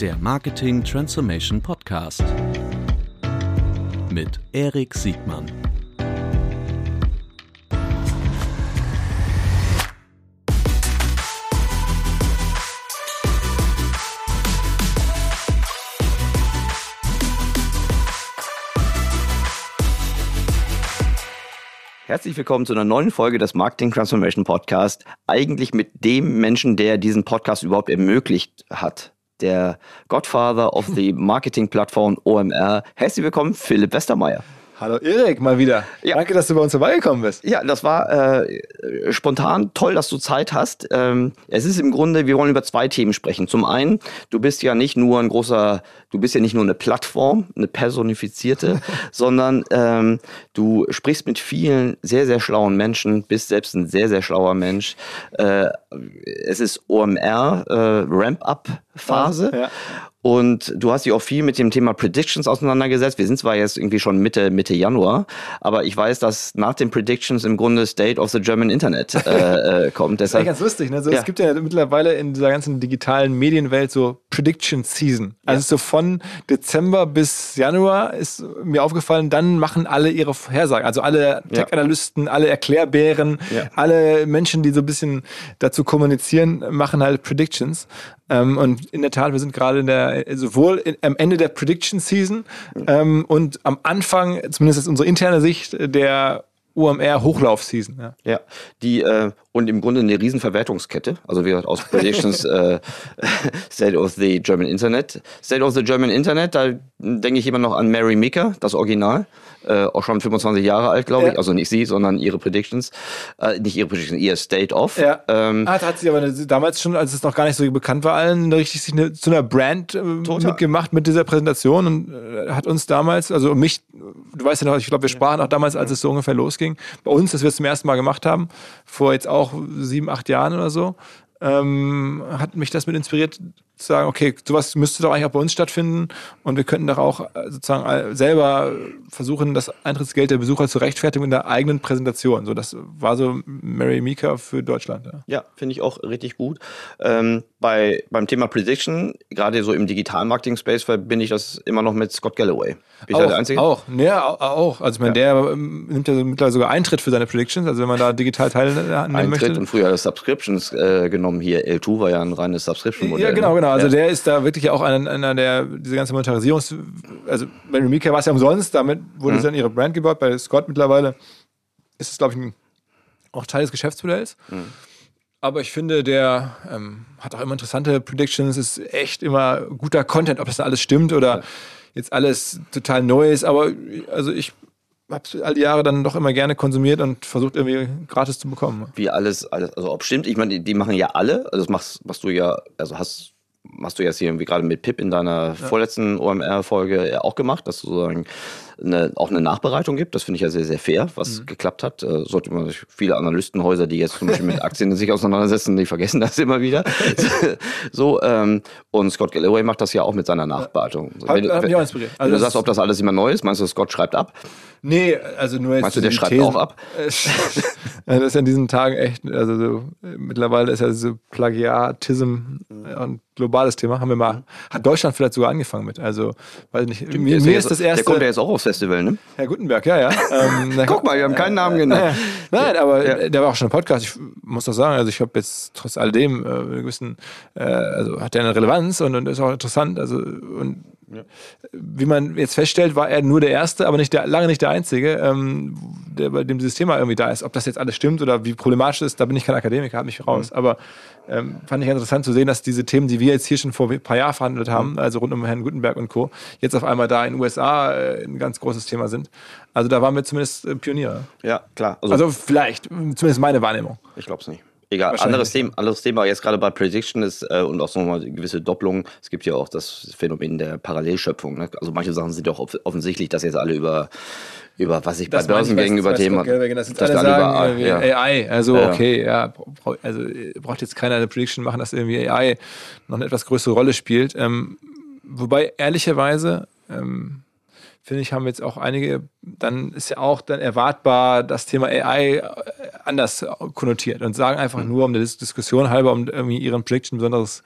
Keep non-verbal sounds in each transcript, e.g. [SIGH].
der Marketing Transformation Podcast mit Erik Siegmann. Herzlich willkommen zu einer neuen Folge des Marketing Transformation Podcast. Eigentlich mit dem Menschen, der diesen Podcast überhaupt ermöglicht hat. Der Godfather of the [LAUGHS] Marketing Plattform OMR. Herzlich willkommen, Philipp Westermeier. Hallo Erik, mal wieder. Ja. Danke, dass du bei uns vorbeigekommen bist. Ja, das war äh, spontan. Toll, dass du Zeit hast. Ähm, es ist im Grunde, wir wollen über zwei Themen sprechen. Zum einen, du bist ja nicht nur ein großer, du bist ja nicht nur eine Plattform, eine personifizierte, [LAUGHS] sondern ähm, du sprichst mit vielen sehr, sehr schlauen Menschen, bist selbst ein sehr, sehr schlauer Mensch. Äh, es ist OMR, äh, Ramp-Up-Phase. Ja. Und du hast dich auch viel mit dem Thema Predictions auseinandergesetzt. Wir sind zwar jetzt irgendwie schon Mitte, Mitte Januar, aber ich weiß, dass nach den Predictions im Grunde State of the German Internet äh, äh, kommt. das ist ganz lustig. Ne? So, ja. Es gibt ja mittlerweile in dieser ganzen digitalen Medienwelt so Prediction Season. Also ja. so von Dezember bis Januar ist mir aufgefallen, dann machen alle ihre Vorhersagen. Also alle Tech-Analysten, alle Erklärbären, alle Menschen, die so ein bisschen dazu kommunizieren, machen halt Predictions. Ähm, und in der Tat, wir sind gerade in der, sowohl in, am Ende der Prediction Season ähm, und am Anfang, zumindest aus unserer internen Sicht, der UMR Hochlauf-Season. Ja. ja, die äh, und im Grunde eine Riesenverwertungskette. Also wie gesagt, aus Predictions [LAUGHS] äh, State of the German Internet. State of the German Internet, da denke ich immer noch an Mary Meeker, das Original äh, auch schon 25 Jahre alt, glaube ich. Ja. Also nicht sie, sondern ihre Predictions. Äh, nicht ihre Predictions, ihr State of. Ja. Ähm, ah, hat sie aber damals schon, als es noch gar nicht so bekannt war, allen richtig sich eine, zu einer Brand äh, mitgemacht mit dieser Präsentation und äh, hat uns damals, also mich, du weißt ja noch, ich glaube, wir sprachen auch damals, als es so ungefähr losging. Bei uns, dass wir es zum ersten Mal gemacht haben, vor jetzt auch sieben, acht Jahren oder so ähm, hat mich das mit inspiriert, zu sagen, okay, sowas müsste doch eigentlich auch bei uns stattfinden und wir könnten doch auch äh, sozusagen selber versuchen, das Eintrittsgeld der Besucher zu rechtfertigen in der eigenen Präsentation. So, das war so Mary Mika für Deutschland. Ja, ja finde ich auch richtig gut. Ähm, bei, beim Thema Prediction, gerade so im Digital-Marketing-Space, verbinde ich das immer noch mit Scott Galloway. Bin auch, ich da der Einzige? Auch, ja, auch. Also ich meine, ja. der ähm, nimmt ja mittlerweile sogar Eintritt für seine Predictions, also wenn man da digital teilnehmen Eintritt möchte. Eintritt und früher Subscriptions äh, genommen hier. L2 war ja ein reines Subscription-Modell. Ja, genau, genau. Also ja. der ist da wirklich auch einer, einer der, diese ganze Monetarisierungs-, also bei Remika war es ja umsonst, damit wurde mhm. dann ihre Brand gebaut. Bei Scott mittlerweile ist es, glaube ich, ein, auch Teil des Geschäftsmodells. Mhm. Aber ich finde, der ähm, hat auch immer interessante Predictions, ist echt immer guter Content, ob das alles stimmt oder ja. jetzt alles total neu ist. Aber also ich habe es all die Jahre dann doch immer gerne konsumiert und versucht irgendwie gratis zu bekommen. Wie alles, alles also ob stimmt, ich meine, die, die, machen ja alle, also das machst, machst du ja, also hast hast du jetzt hier irgendwie gerade mit Pip in deiner ja. vorletzten OMR-Folge auch gemacht, dass du sozusagen eine, auch eine Nachbereitung gibt. Das finde ich ja sehr, sehr fair, was mhm. geklappt hat. Äh, sollte man sich viele Analystenhäuser, die jetzt zum Beispiel mit [LAUGHS] Aktien sich auseinandersetzen, die vergessen das immer wieder. [LAUGHS] so, ähm, und Scott Galloway macht das ja auch mit seiner Nachbereitung. Ja. Wenn, hat, hat mich auch inspiriert. Also wenn du sagst, ob das alles immer neu ist, meinst du, Scott schreibt ab? Nee, also nur jetzt. Meinst du, der schreibt Thesen. auch ab? [LAUGHS] das ist ja in diesen Tagen echt, also so, mittlerweile ist ja so Plagiatism ein globales Thema. Haben wir mal, hat Deutschland vielleicht sogar angefangen mit. Also, weiß nicht. Stimmt, mir, mir ist das erste. Der kommt ja jetzt auch aufs Festival, ne? Herr Gutenberg, ja, ja. ähm, [LAUGHS] Guck mal, wir haben keinen Namen genannt. [LAUGHS] Nein, aber ja. der war auch schon im Podcast. Ich muss doch sagen, also ich habe jetzt trotz alledem äh, gewissen, äh, also hat er eine Relevanz und, und ist auch interessant. Also und. Wie man jetzt feststellt, war er nur der Erste, aber nicht der, lange nicht der Einzige, ähm, der bei dem dieses Thema irgendwie da ist. Ob das jetzt alles stimmt oder wie problematisch ist, da bin ich kein Akademiker, habe mich raus. Mhm. Aber ähm, fand ich interessant zu sehen, dass diese Themen, die wir jetzt hier schon vor ein paar Jahren verhandelt haben, mhm. also rund um Herrn Gutenberg und Co., jetzt auf einmal da in den USA äh, ein ganz großes Thema sind. Also da waren wir zumindest äh, Pioniere. Ja, klar. Also, also vielleicht, zumindest meine Wahrnehmung. Ich glaube es nicht. Egal, anderes Thema, anderes Thema jetzt gerade bei Prediction ist äh, und auch nochmal eine gewisse Doppelung. Es gibt ja auch das Phänomen der Parallelschöpfung. Ne? Also manche Sachen sind doch offensichtlich, dass jetzt alle über über was ich das bei Börsengängen über Themen das jetzt alle sagen, über, ja. AI, also ja. okay, ja, also braucht jetzt keiner eine Prediction machen, dass irgendwie AI noch eine etwas größere Rolle spielt. Ähm, wobei ehrlicherweise ähm, finde ich, haben jetzt auch einige, dann ist ja auch dann erwartbar das Thema AI äh, anders konnotiert und sagen einfach mhm. nur um der Diskussion halber, um irgendwie ihren Prediction besonderes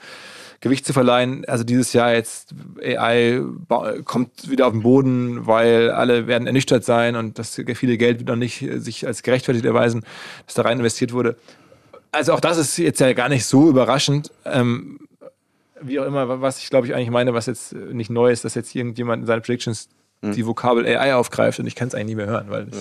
Gewicht zu verleihen. Also dieses Jahr jetzt AI kommt wieder auf den Boden, weil alle werden ernüchtert sein und das viele Geld wird noch nicht sich als gerechtfertigt erweisen, dass da rein investiert wurde. Also auch das ist jetzt ja gar nicht so überraschend. Ähm, wie auch immer, was ich glaube ich eigentlich meine, was jetzt nicht neu ist, dass jetzt irgendjemand in seinen Predictions hm. die Vokabel AI aufgreift und ich kann es eigentlich nicht mehr hören, weil ja.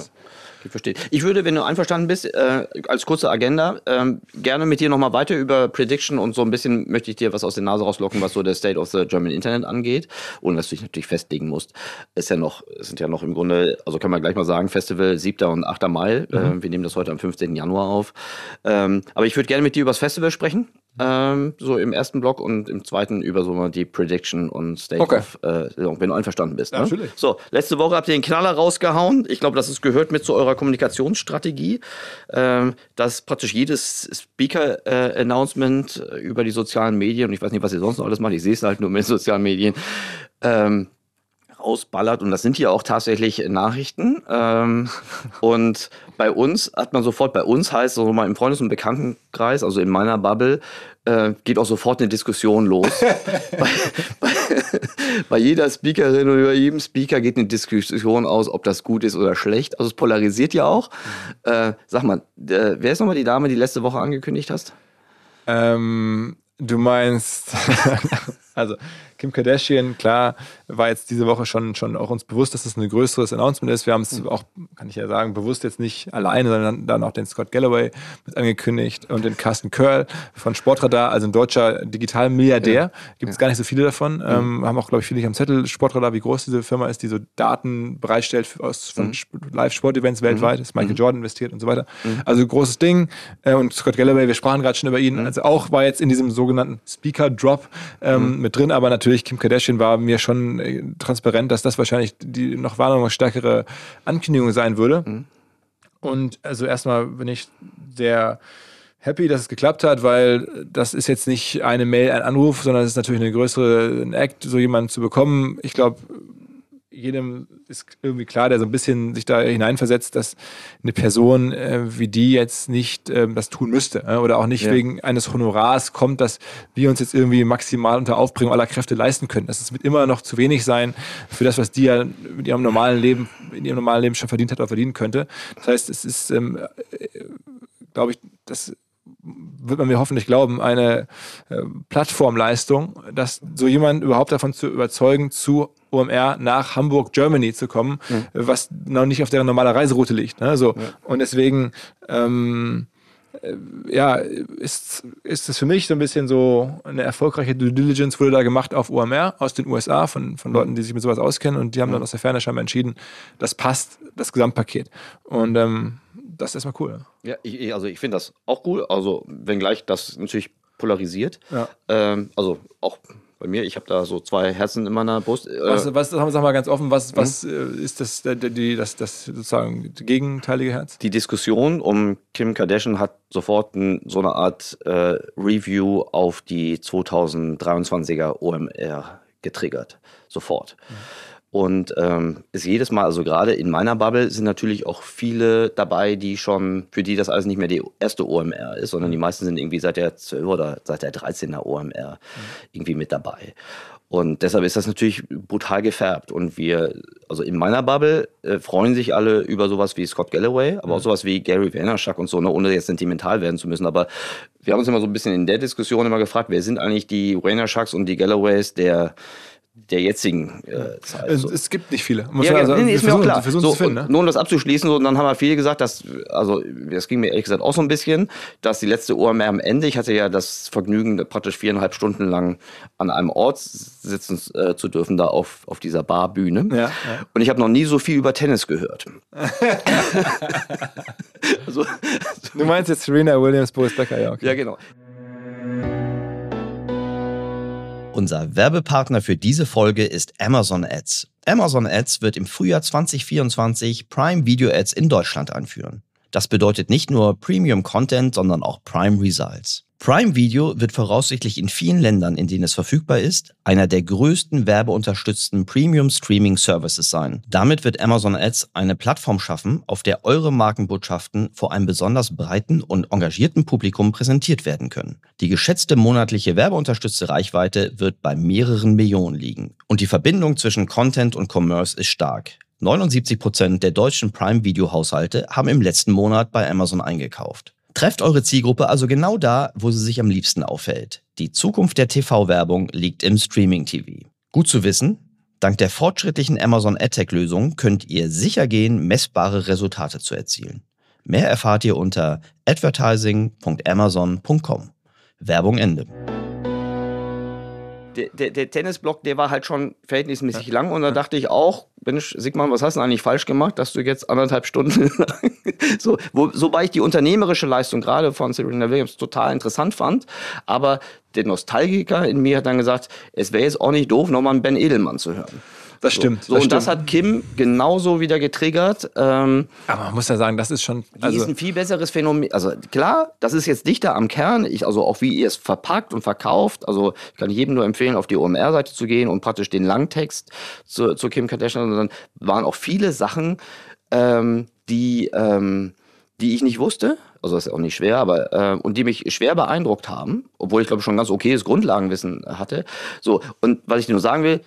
Ich verstehe. Ich würde, wenn du einverstanden bist, äh, als kurze Agenda, ähm, gerne mit dir nochmal weiter über Prediction und so ein bisschen möchte ich dir was aus der Nase rauslocken, was so der State of the German Internet angeht. Ohne dass du dich natürlich festlegen musst. Ist ja noch, sind ja noch im Grunde, also können wir gleich mal sagen, Festival 7. und 8. Mai. Mhm. Äh, wir nehmen das heute am 15. Januar auf. Ähm, aber ich würde gerne mit dir über das Festival sprechen. Ähm, so im ersten Block und im zweiten über so mal die Prediction und State okay. of äh, wenn du einverstanden bist. Ne? natürlich. So, letzte Woche habt ihr den Knaller rausgehauen. Ich glaube, das ist gehört mit zu eurer Kommunikationsstrategie, ähm, dass praktisch jedes Speaker-Announcement äh, über die sozialen Medien, und ich weiß nicht, was ihr sonst noch alles macht, ich sehe es halt nur mit sozialen Medien, ähm, rausballert. Und das sind hier auch tatsächlich Nachrichten. Ähm, und bei uns hat man sofort, bei uns heißt so mal im Freundes- und Bekanntenkreis, also in meiner Bubble, äh, geht auch sofort eine Diskussion los. [LAUGHS] bei, bei, bei, jeder Speakerin oder jedem Speaker geht eine Diskussion aus, ob das gut ist oder schlecht. Also es polarisiert ja auch. Äh, sag mal, äh, wer ist nochmal die Dame, die letzte Woche angekündigt hast? Ähm, du meinst, [LAUGHS] also Kim Kardashian, klar, war jetzt diese Woche schon, schon auch uns bewusst, dass es ein größeres Announcement ist. Wir haben es mhm. auch, kann ich ja sagen, bewusst jetzt nicht alleine, sondern dann auch den Scott Galloway mit angekündigt und den Carsten Curl von Sportradar, also ein deutscher Digitalmilliardär. Ja. Gibt es ja. gar nicht so viele davon. Mhm. Ähm, haben auch, glaube ich, viele nicht am Zettel. Sportradar, wie groß diese Firma ist, die so Daten bereitstellt aus, von mhm. Live-Sportevents weltweit. Mhm. Ist Michael mhm. Jordan investiert und so weiter. Mhm. Also großes Ding. Äh, und Scott Galloway, wir sprachen gerade schon über ihn. Also auch war jetzt in diesem sogenannten Speaker-Drop ähm, mit drin, aber natürlich natürlich, Kim Kardashian war mir schon äh, transparent, dass das wahrscheinlich die noch noch stärkere Ankündigung sein würde. Mhm. Und also erstmal bin ich sehr happy, dass es geklappt hat, weil das ist jetzt nicht eine Mail, ein Anruf, sondern es ist natürlich eine größere ein Act, so jemanden zu bekommen. Ich glaube, jedem ist irgendwie klar, der so ein bisschen sich da hineinversetzt, dass eine Person äh, wie die jetzt nicht äh, das tun müsste äh, oder auch nicht ja. wegen eines Honorars kommt, dass wir uns jetzt irgendwie maximal unter Aufbringung aller Kräfte leisten können. Das wird immer noch zu wenig sein für das, was die ja in ihrem normalen Leben, in ihrem normalen Leben schon verdient hat oder verdienen könnte. Das heißt, es ist, ähm, äh, glaube ich, das wird man mir hoffentlich glauben, eine äh, Plattformleistung, dass so jemand überhaupt davon zu überzeugen, zu OMR nach Hamburg, Germany zu kommen, mhm. was noch nicht auf deren normaler Reiseroute liegt. Ne? So. Ja. Und deswegen, ähm, äh, ja, ist, ist es für mich so ein bisschen so eine erfolgreiche Due Diligence wurde da gemacht auf OMR aus den USA von, von Leuten, die sich mit sowas auskennen und die haben dann aus der Ferne scheinbar entschieden, das passt, das Gesamtpaket. Und ähm, das ist erstmal cool. Ja, ich, also ich finde das auch cool. Also, wenngleich das natürlich polarisiert. Ja. Ähm, also auch bei mir, ich habe da so zwei Herzen in meiner Brust. Äh, was, was sag mal ganz offen, was, mhm. was mhm. ist das, die, das, das sozusagen gegenteilige Herz? Die Diskussion um Kim Kardashian hat sofort ein, so eine Art äh, Review auf die 2023er OMR getriggert. Sofort. Mhm. Und ähm, ist jedes Mal, also gerade in meiner Bubble sind natürlich auch viele dabei, die schon, für die das alles nicht mehr die erste OMR ist, sondern die meisten sind irgendwie seit der 12 oder seit der 13er OMR mhm. irgendwie mit dabei. Und deshalb ist das natürlich brutal gefärbt. Und wir, also in meiner Bubble, äh, freuen sich alle über sowas wie Scott Galloway, aber mhm. auch sowas wie Gary Vaynerchuk und so, ne, ohne jetzt sentimental werden zu müssen. Aber wir haben uns immer so ein bisschen in der Diskussion immer gefragt, wer sind eigentlich die Vaynerchuks und die Galloways der der jetzigen äh, Zeit. Es, so. es, gibt nicht viele. Muss ja, ja sagen, nee, ist mir auch klar. So, finden, ne? Nur um das abzuschließen, so, dann haben wir viele gesagt, dass, also das ging mir ehrlich gesagt auch so ein bisschen, dass die letzte OMR am Ende, ich hatte ja das Vergnügen, praktisch viereinhalb Stunden lang an einem Ort sitzen äh, zu dürfen, da auf, auf dieser Barbühne. Ja, ja. Und ich habe noch nie so viel über Tennis gehört. [LAUGHS] also, du meinst jetzt Serena Williams, Boris Becker, ja. Okay. Ja, genau. Unser Werbepartner für diese Folge ist Amazon Ads. Amazon Ads wird im Frühjahr 2024 Prime Video Ads in Deutschland anführen. Das bedeutet nicht nur Premium Content, sondern auch Prime Results. Prime Video wird voraussichtlich in vielen Ländern, in denen es verfügbar ist, einer der größten werbeunterstützten Premium Streaming Services sein. Damit wird Amazon Ads eine Plattform schaffen, auf der eure Markenbotschaften vor einem besonders breiten und engagierten Publikum präsentiert werden können. Die geschätzte monatliche werbeunterstützte Reichweite wird bei mehreren Millionen liegen. Und die Verbindung zwischen Content und Commerce ist stark. 79 Prozent der deutschen Prime-Video-Haushalte haben im letzten Monat bei Amazon eingekauft. Trefft eure Zielgruppe also genau da, wo sie sich am liebsten aufhält. Die Zukunft der TV-Werbung liegt im Streaming-TV. Gut zu wissen, dank der fortschrittlichen Amazon AdTech-Lösung könnt ihr sicher gehen, messbare Resultate zu erzielen. Mehr erfahrt ihr unter advertising.amazon.com. Werbung Ende der, der, der, Tennisblock, der war halt schon verhältnismäßig ja. lang und da dachte ich auch, Mensch, Sigmar, was hast du eigentlich falsch gemacht, dass du jetzt anderthalb Stunden [LAUGHS] so, wo, wobei ich die unternehmerische Leistung gerade von Serena Williams total interessant fand, aber der Nostalgiker in mir hat dann gesagt, es wäre jetzt auch nicht doof, nochmal einen Ben Edelmann zu hören. Das stimmt. So, das und das hat Kim genauso wieder getriggert. Ähm, Aber man muss ja sagen, das ist schon. Also die ist ein viel besseres Phänomen. Also klar, das ist jetzt dichter am Kern. Ich, also auch wie ihr es verpackt und verkauft. Also ich kann jedem nur empfehlen, auf die OMR-Seite zu gehen und praktisch den Langtext zu, zu Kim Kardashian. Und dann waren auch viele Sachen, ähm, die, ähm, die ich nicht wusste. Also das ist auch nicht schwer, aber äh, und die mich schwer beeindruckt haben, obwohl ich glaube schon ganz okayes Grundlagenwissen hatte. So und was ich nur sagen will,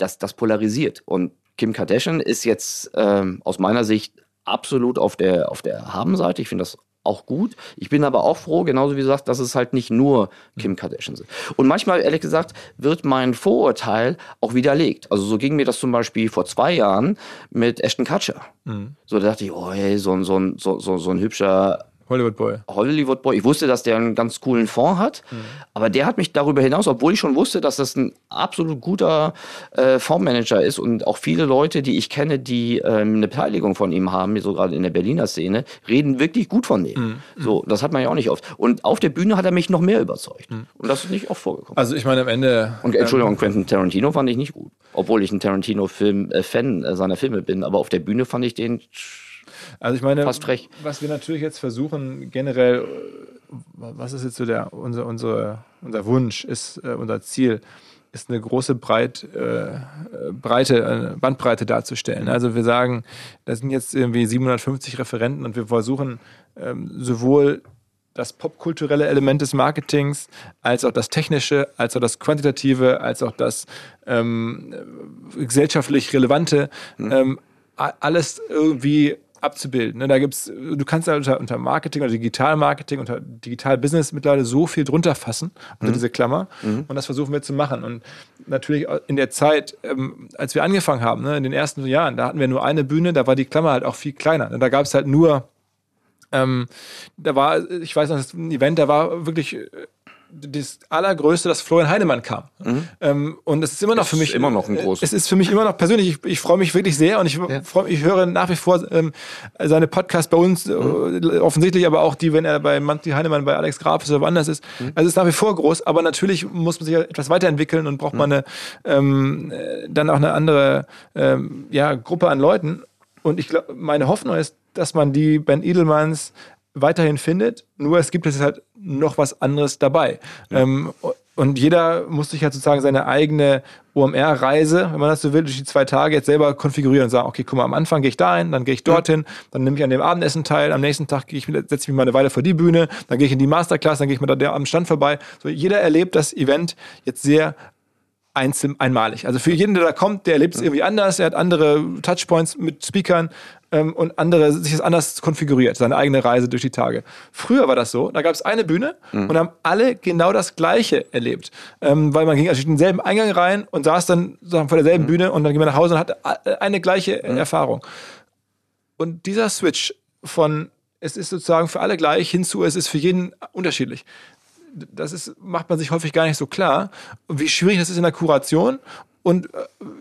das, das polarisiert. Und Kim Kardashian ist jetzt ähm, aus meiner Sicht absolut auf der, auf der Haben-Seite. Ich finde das auch gut. Ich bin aber auch froh, genauso wie gesagt, dass es halt nicht nur Kim Kardashian sind. Und manchmal, ehrlich gesagt, wird mein Vorurteil auch widerlegt. Also so ging mir das zum Beispiel vor zwei Jahren mit Ashton Kutcher. Mhm. So da dachte ich, oh hey, so, so, so, so, so ein hübscher Hollywood Boy. Hollywood Boy. Ich wusste, dass der einen ganz coolen Fonds hat, mhm. aber der hat mich darüber hinaus, obwohl ich schon wusste, dass das ein absolut guter äh, Fondsmanager ist und auch viele Leute, die ich kenne, die ähm, eine Beteiligung von ihm haben, so gerade in der Berliner Szene, reden wirklich gut von dem. Mhm. So, das hat man ja auch nicht oft. Und auf der Bühne hat er mich noch mehr überzeugt. Mhm. Und das ist nicht oft vorgekommen. Also ich meine am Ende. Und Entschuldigung, ähm, Quentin Tarantino fand ich nicht gut, obwohl ich ein Tarantino-Film-Fan äh, seiner Filme bin, aber auf der Bühne fand ich den also ich meine, Fast frech. was wir natürlich jetzt versuchen, generell, was ist jetzt so der, unser, unsere, unser Wunsch, ist äh, unser Ziel, ist eine große Breit, äh, Breite, eine Bandbreite darzustellen. Also wir sagen, da sind jetzt irgendwie 750 Referenten und wir versuchen ähm, sowohl das popkulturelle Element des Marketings, als auch das technische, als auch das quantitative, als auch das ähm, gesellschaftlich relevante, mhm. ähm, alles irgendwie abzubilden. Ne? Da gibt's, du kannst da unter, unter Marketing oder Digital-Marketing, unter Digital-Business mittlerweile so viel drunter fassen, unter mhm. diese Klammer. Mhm. Und das versuchen wir zu machen. Und natürlich in der Zeit, ähm, als wir angefangen haben, ne, in den ersten Jahren, da hatten wir nur eine Bühne, da war die Klammer halt auch viel kleiner. Da gab es halt nur ähm, da war, ich weiß noch, das ein Event, da war wirklich äh, das allergrößte, dass Florian Heinemann kam. Mhm. Ähm, und es ist immer noch für mich immer noch ein großes. Es ist für mich immer noch persönlich. Ich, ich freue mich wirklich sehr und ich ja. freu, ich höre nach wie vor ähm, seine Podcasts bei uns mhm. äh, offensichtlich, aber auch die, wenn er bei Manti Heinemann, bei Alex Graf oder woanders ist. Mhm. Also es ist nach wie vor groß, aber natürlich muss man sich etwas weiterentwickeln und braucht man mhm. eine ähm, äh, dann auch eine andere ähm, ja, Gruppe an Leuten. Und ich glaube, meine Hoffnung ist, dass man die Ben Edelmanns weiterhin findet, nur es gibt jetzt halt noch was anderes dabei. Ja. Ähm, und jeder muss sich halt sozusagen seine eigene OMR-Reise, wenn man das so will, durch die zwei Tage jetzt selber konfigurieren und sagen, okay, guck mal, am Anfang gehe ich dahin, dann gehe ich dorthin, dann nehme ich an dem Abendessen teil, am nächsten Tag ich, setze ich mich mal eine Weile vor die Bühne, dann gehe ich in die Masterclass, dann gehe ich mal da am Stand vorbei. So, jeder erlebt das Event jetzt sehr einzeln, einmalig. Also für jeden, der da kommt, der erlebt es irgendwie anders, er hat andere Touchpoints mit Speakern, ähm, und andere sich das anders konfiguriert, seine eigene Reise durch die Tage. Früher war das so, da gab es eine Bühne mhm. und haben alle genau das Gleiche erlebt, ähm, weil man ging also in denselben Eingang rein und saß dann sozusagen vor derselben mhm. Bühne und dann ging man nach Hause und hatte eine gleiche mhm. Erfahrung. Und dieser Switch von es ist sozusagen für alle gleich hinzu, es ist für jeden unterschiedlich das ist, macht man sich häufig gar nicht so klar, wie schwierig das ist in der Kuration und äh,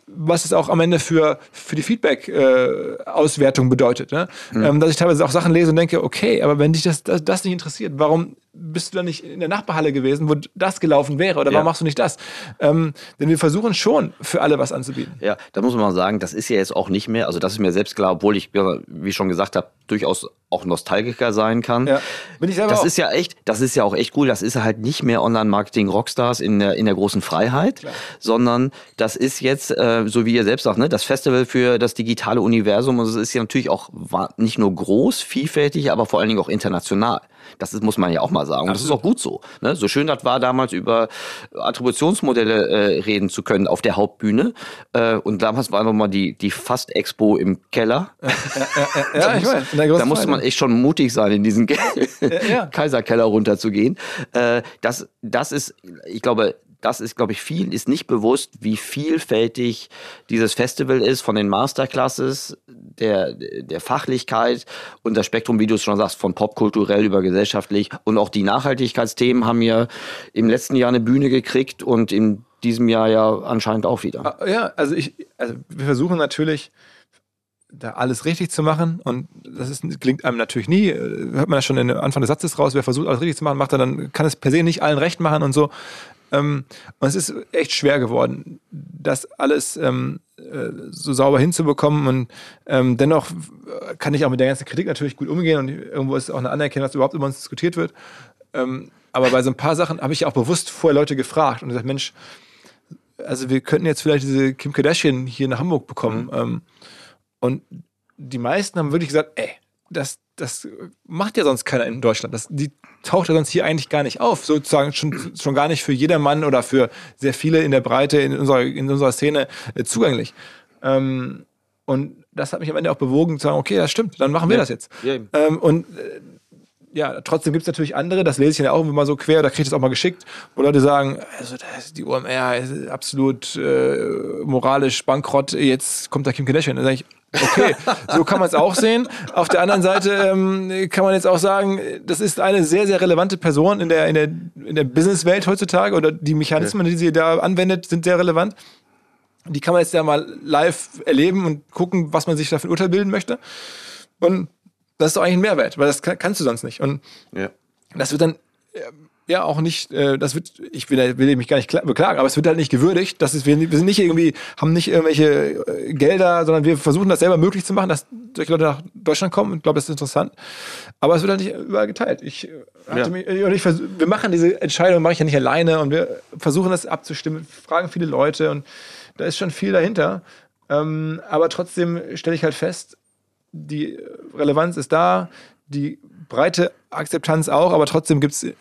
was es auch am Ende für, für die Feedback-Auswertung äh, bedeutet. Ne? Mhm. Ähm, dass ich teilweise auch Sachen lese und denke, okay, aber wenn dich das, das, das, nicht interessiert, warum bist du dann nicht in der Nachbarhalle gewesen, wo das gelaufen wäre? Oder warum machst du nicht das? Ähm, denn wir versuchen schon, für alle was anzubieten. Ja, da muss man mal sagen, das ist ja jetzt auch nicht mehr, also das ist mir selbst klar, obwohl ich, wie schon gesagt habe, durchaus auch Nostalgiker sein kann. Ja, bin ich selber Das auch. ist ja echt, das ist ja auch echt cool. Das ist halt nicht mehr Online-Marketing-Rockstars in der, in der großen Freiheit, Klar. sondern das ist jetzt, äh, so wie ihr selbst sagt, ne, das Festival für das digitale Universum. Und es ist ja natürlich auch nicht nur groß, vielfältig, aber vor allen Dingen auch international. Das ist, muss man ja auch mal sagen. Und das ist auch gut so. Ne? So schön das war, damals über Attributionsmodelle äh, reden zu können auf der Hauptbühne. Äh, und damals war nochmal die, die Fast-Expo im Keller. Ja, ja, ja, [LAUGHS] ich weiß. Da musste man echt schon mutig sein, in diesen [LAUGHS] Kaiserkeller runterzugehen. Äh, das, das ist, ich glaube, das ist, glaube ich, vielen ist nicht bewusst, wie vielfältig dieses Festival ist von den Masterclasses, der, der Fachlichkeit und das Spektrum, wie du es schon sagst, von popkulturell über gesellschaftlich und auch die Nachhaltigkeitsthemen haben ja im letzten Jahr eine Bühne gekriegt und in diesem Jahr ja anscheinend auch wieder. Ah, ja, also ich, also wir versuchen natürlich, da alles richtig zu machen. Und das ist, klingt einem natürlich nie, hört man ja schon in Anfang des Satzes raus, wer versucht, alles richtig zu machen, macht er dann, kann es per se nicht allen recht machen und so. Ähm, und es ist echt schwer geworden, das alles ähm, äh, so sauber hinzubekommen. Und ähm, dennoch kann ich auch mit der ganzen Kritik natürlich gut umgehen und irgendwo ist auch eine Anerkennung, dass überhaupt über uns diskutiert wird. Ähm, aber bei so ein paar Sachen habe ich auch bewusst vorher Leute gefragt und gesagt, Mensch, also wir könnten jetzt vielleicht diese Kim Kardashian hier nach Hamburg bekommen. Mhm. Ähm, und die meisten haben wirklich gesagt, ey, das, das macht ja sonst keiner in Deutschland. Das, die taucht ja sonst hier eigentlich gar nicht auf. Sozusagen schon, schon gar nicht für jedermann oder für sehr viele in der Breite in unserer, in unserer Szene äh, zugänglich. Ähm, und das hat mich am Ende auch bewogen zu sagen, okay, das stimmt, dann machen wir ja. das jetzt. Ja. Ähm, und äh, ja, trotzdem gibt es natürlich andere, das lese ich ja auch immer so quer, da kriege ich das auch mal geschickt, wo Leute sagen, also die OMR ist absolut äh, moralisch bankrott, jetzt kommt da Kim Kardashian. Dann sage ich, Okay, so kann man es auch sehen. Auf der anderen Seite ähm, kann man jetzt auch sagen, das ist eine sehr, sehr relevante Person in der, in der, in der Businesswelt heutzutage oder die Mechanismen, die sie da anwendet, sind sehr relevant. Die kann man jetzt ja mal live erleben und gucken, was man sich da für ein Urteil bilden möchte. Und das ist doch eigentlich ein Mehrwert, weil das kannst du sonst nicht. Und ja. das wird dann ja auch nicht, äh, das wird, ich will, will mich gar nicht beklagen, aber es wird halt nicht gewürdigt. Das ist, wir, wir sind nicht irgendwie, haben nicht irgendwelche äh, Gelder, sondern wir versuchen das selber möglich zu machen, dass solche Leute nach Deutschland kommen. Ich glaube, das ist interessant. Aber es wird halt nicht überall geteilt. Ich äh, hatte ja. mich, ich vers- wir machen diese Entscheidung, mache ich ja nicht alleine und wir versuchen das abzustimmen, fragen viele Leute und da ist schon viel dahinter. Ähm, aber trotzdem stelle ich halt fest, die Relevanz ist da, die breite Akzeptanz auch, aber trotzdem gibt es äh,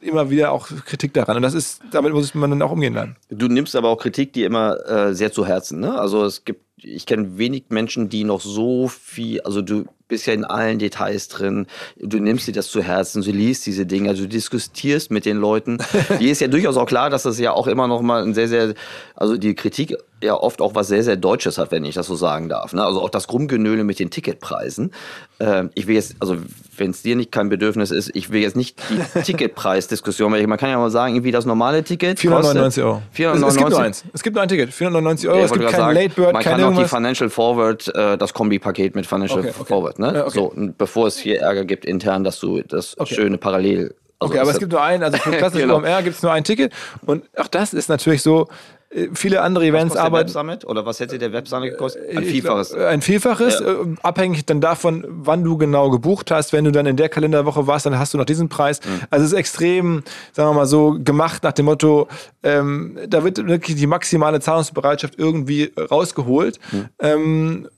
immer wieder auch Kritik daran. Und das ist, damit muss man dann auch umgehen lernen. Du nimmst aber auch Kritik, die immer äh, sehr zu Herzen. Ne? Also es gibt, ich kenne wenig Menschen, die noch so viel, also du bist ja in allen Details drin. Du nimmst dir das zu Herzen, du liest diese Dinge, also du diskutierst mit den Leuten. [LAUGHS] Dir ist ja durchaus auch klar, dass das ja auch immer noch mal ein sehr, sehr, also die Kritik ja oft auch was sehr, sehr Deutsches hat, wenn ich das so sagen darf. Ne? Also auch das Rumgenöle mit den Ticketpreisen. Äh, ich will jetzt, also wenn es dir nicht kein Bedürfnis ist, ich will jetzt nicht die [LAUGHS] Ticketpreisdiskussion, weil man kann ja mal sagen, irgendwie das normale Ticket 499 Euro. 499. Es, es, gibt nur eins. Es gibt nur ein Ticket, 499 Euro. Ja, es gibt kein sagen, Late Bird, Man kann auch die Financial Forward, äh, das Kombi-Paket mit Financial okay, okay. Forward. Ne? Ja, okay. So, bevor es hier Ärger gibt intern, dass du das schöne Parallel also okay, aber es gibt nur einen, also für [LAUGHS] klassische genau. OMR gibt es nur ein Ticket. Und auch das ist natürlich so, äh, viele andere Events arbeiten. Web Summit? Oder was hätte der Web Summit gekostet? Ein Vielfaches. Glaub, ein Vielfaches, ja. Äh, abhängig dann davon, wann du genau gebucht hast. Wenn du dann in der Kalenderwoche warst, dann hast du noch diesen Preis. Mhm. Also es ist extrem, sagen wir mal so, gemacht nach dem Motto, ähm, da wird wirklich die maximale Zahlungsbereitschaft irgendwie rausgeholt. Mhm. Ähm,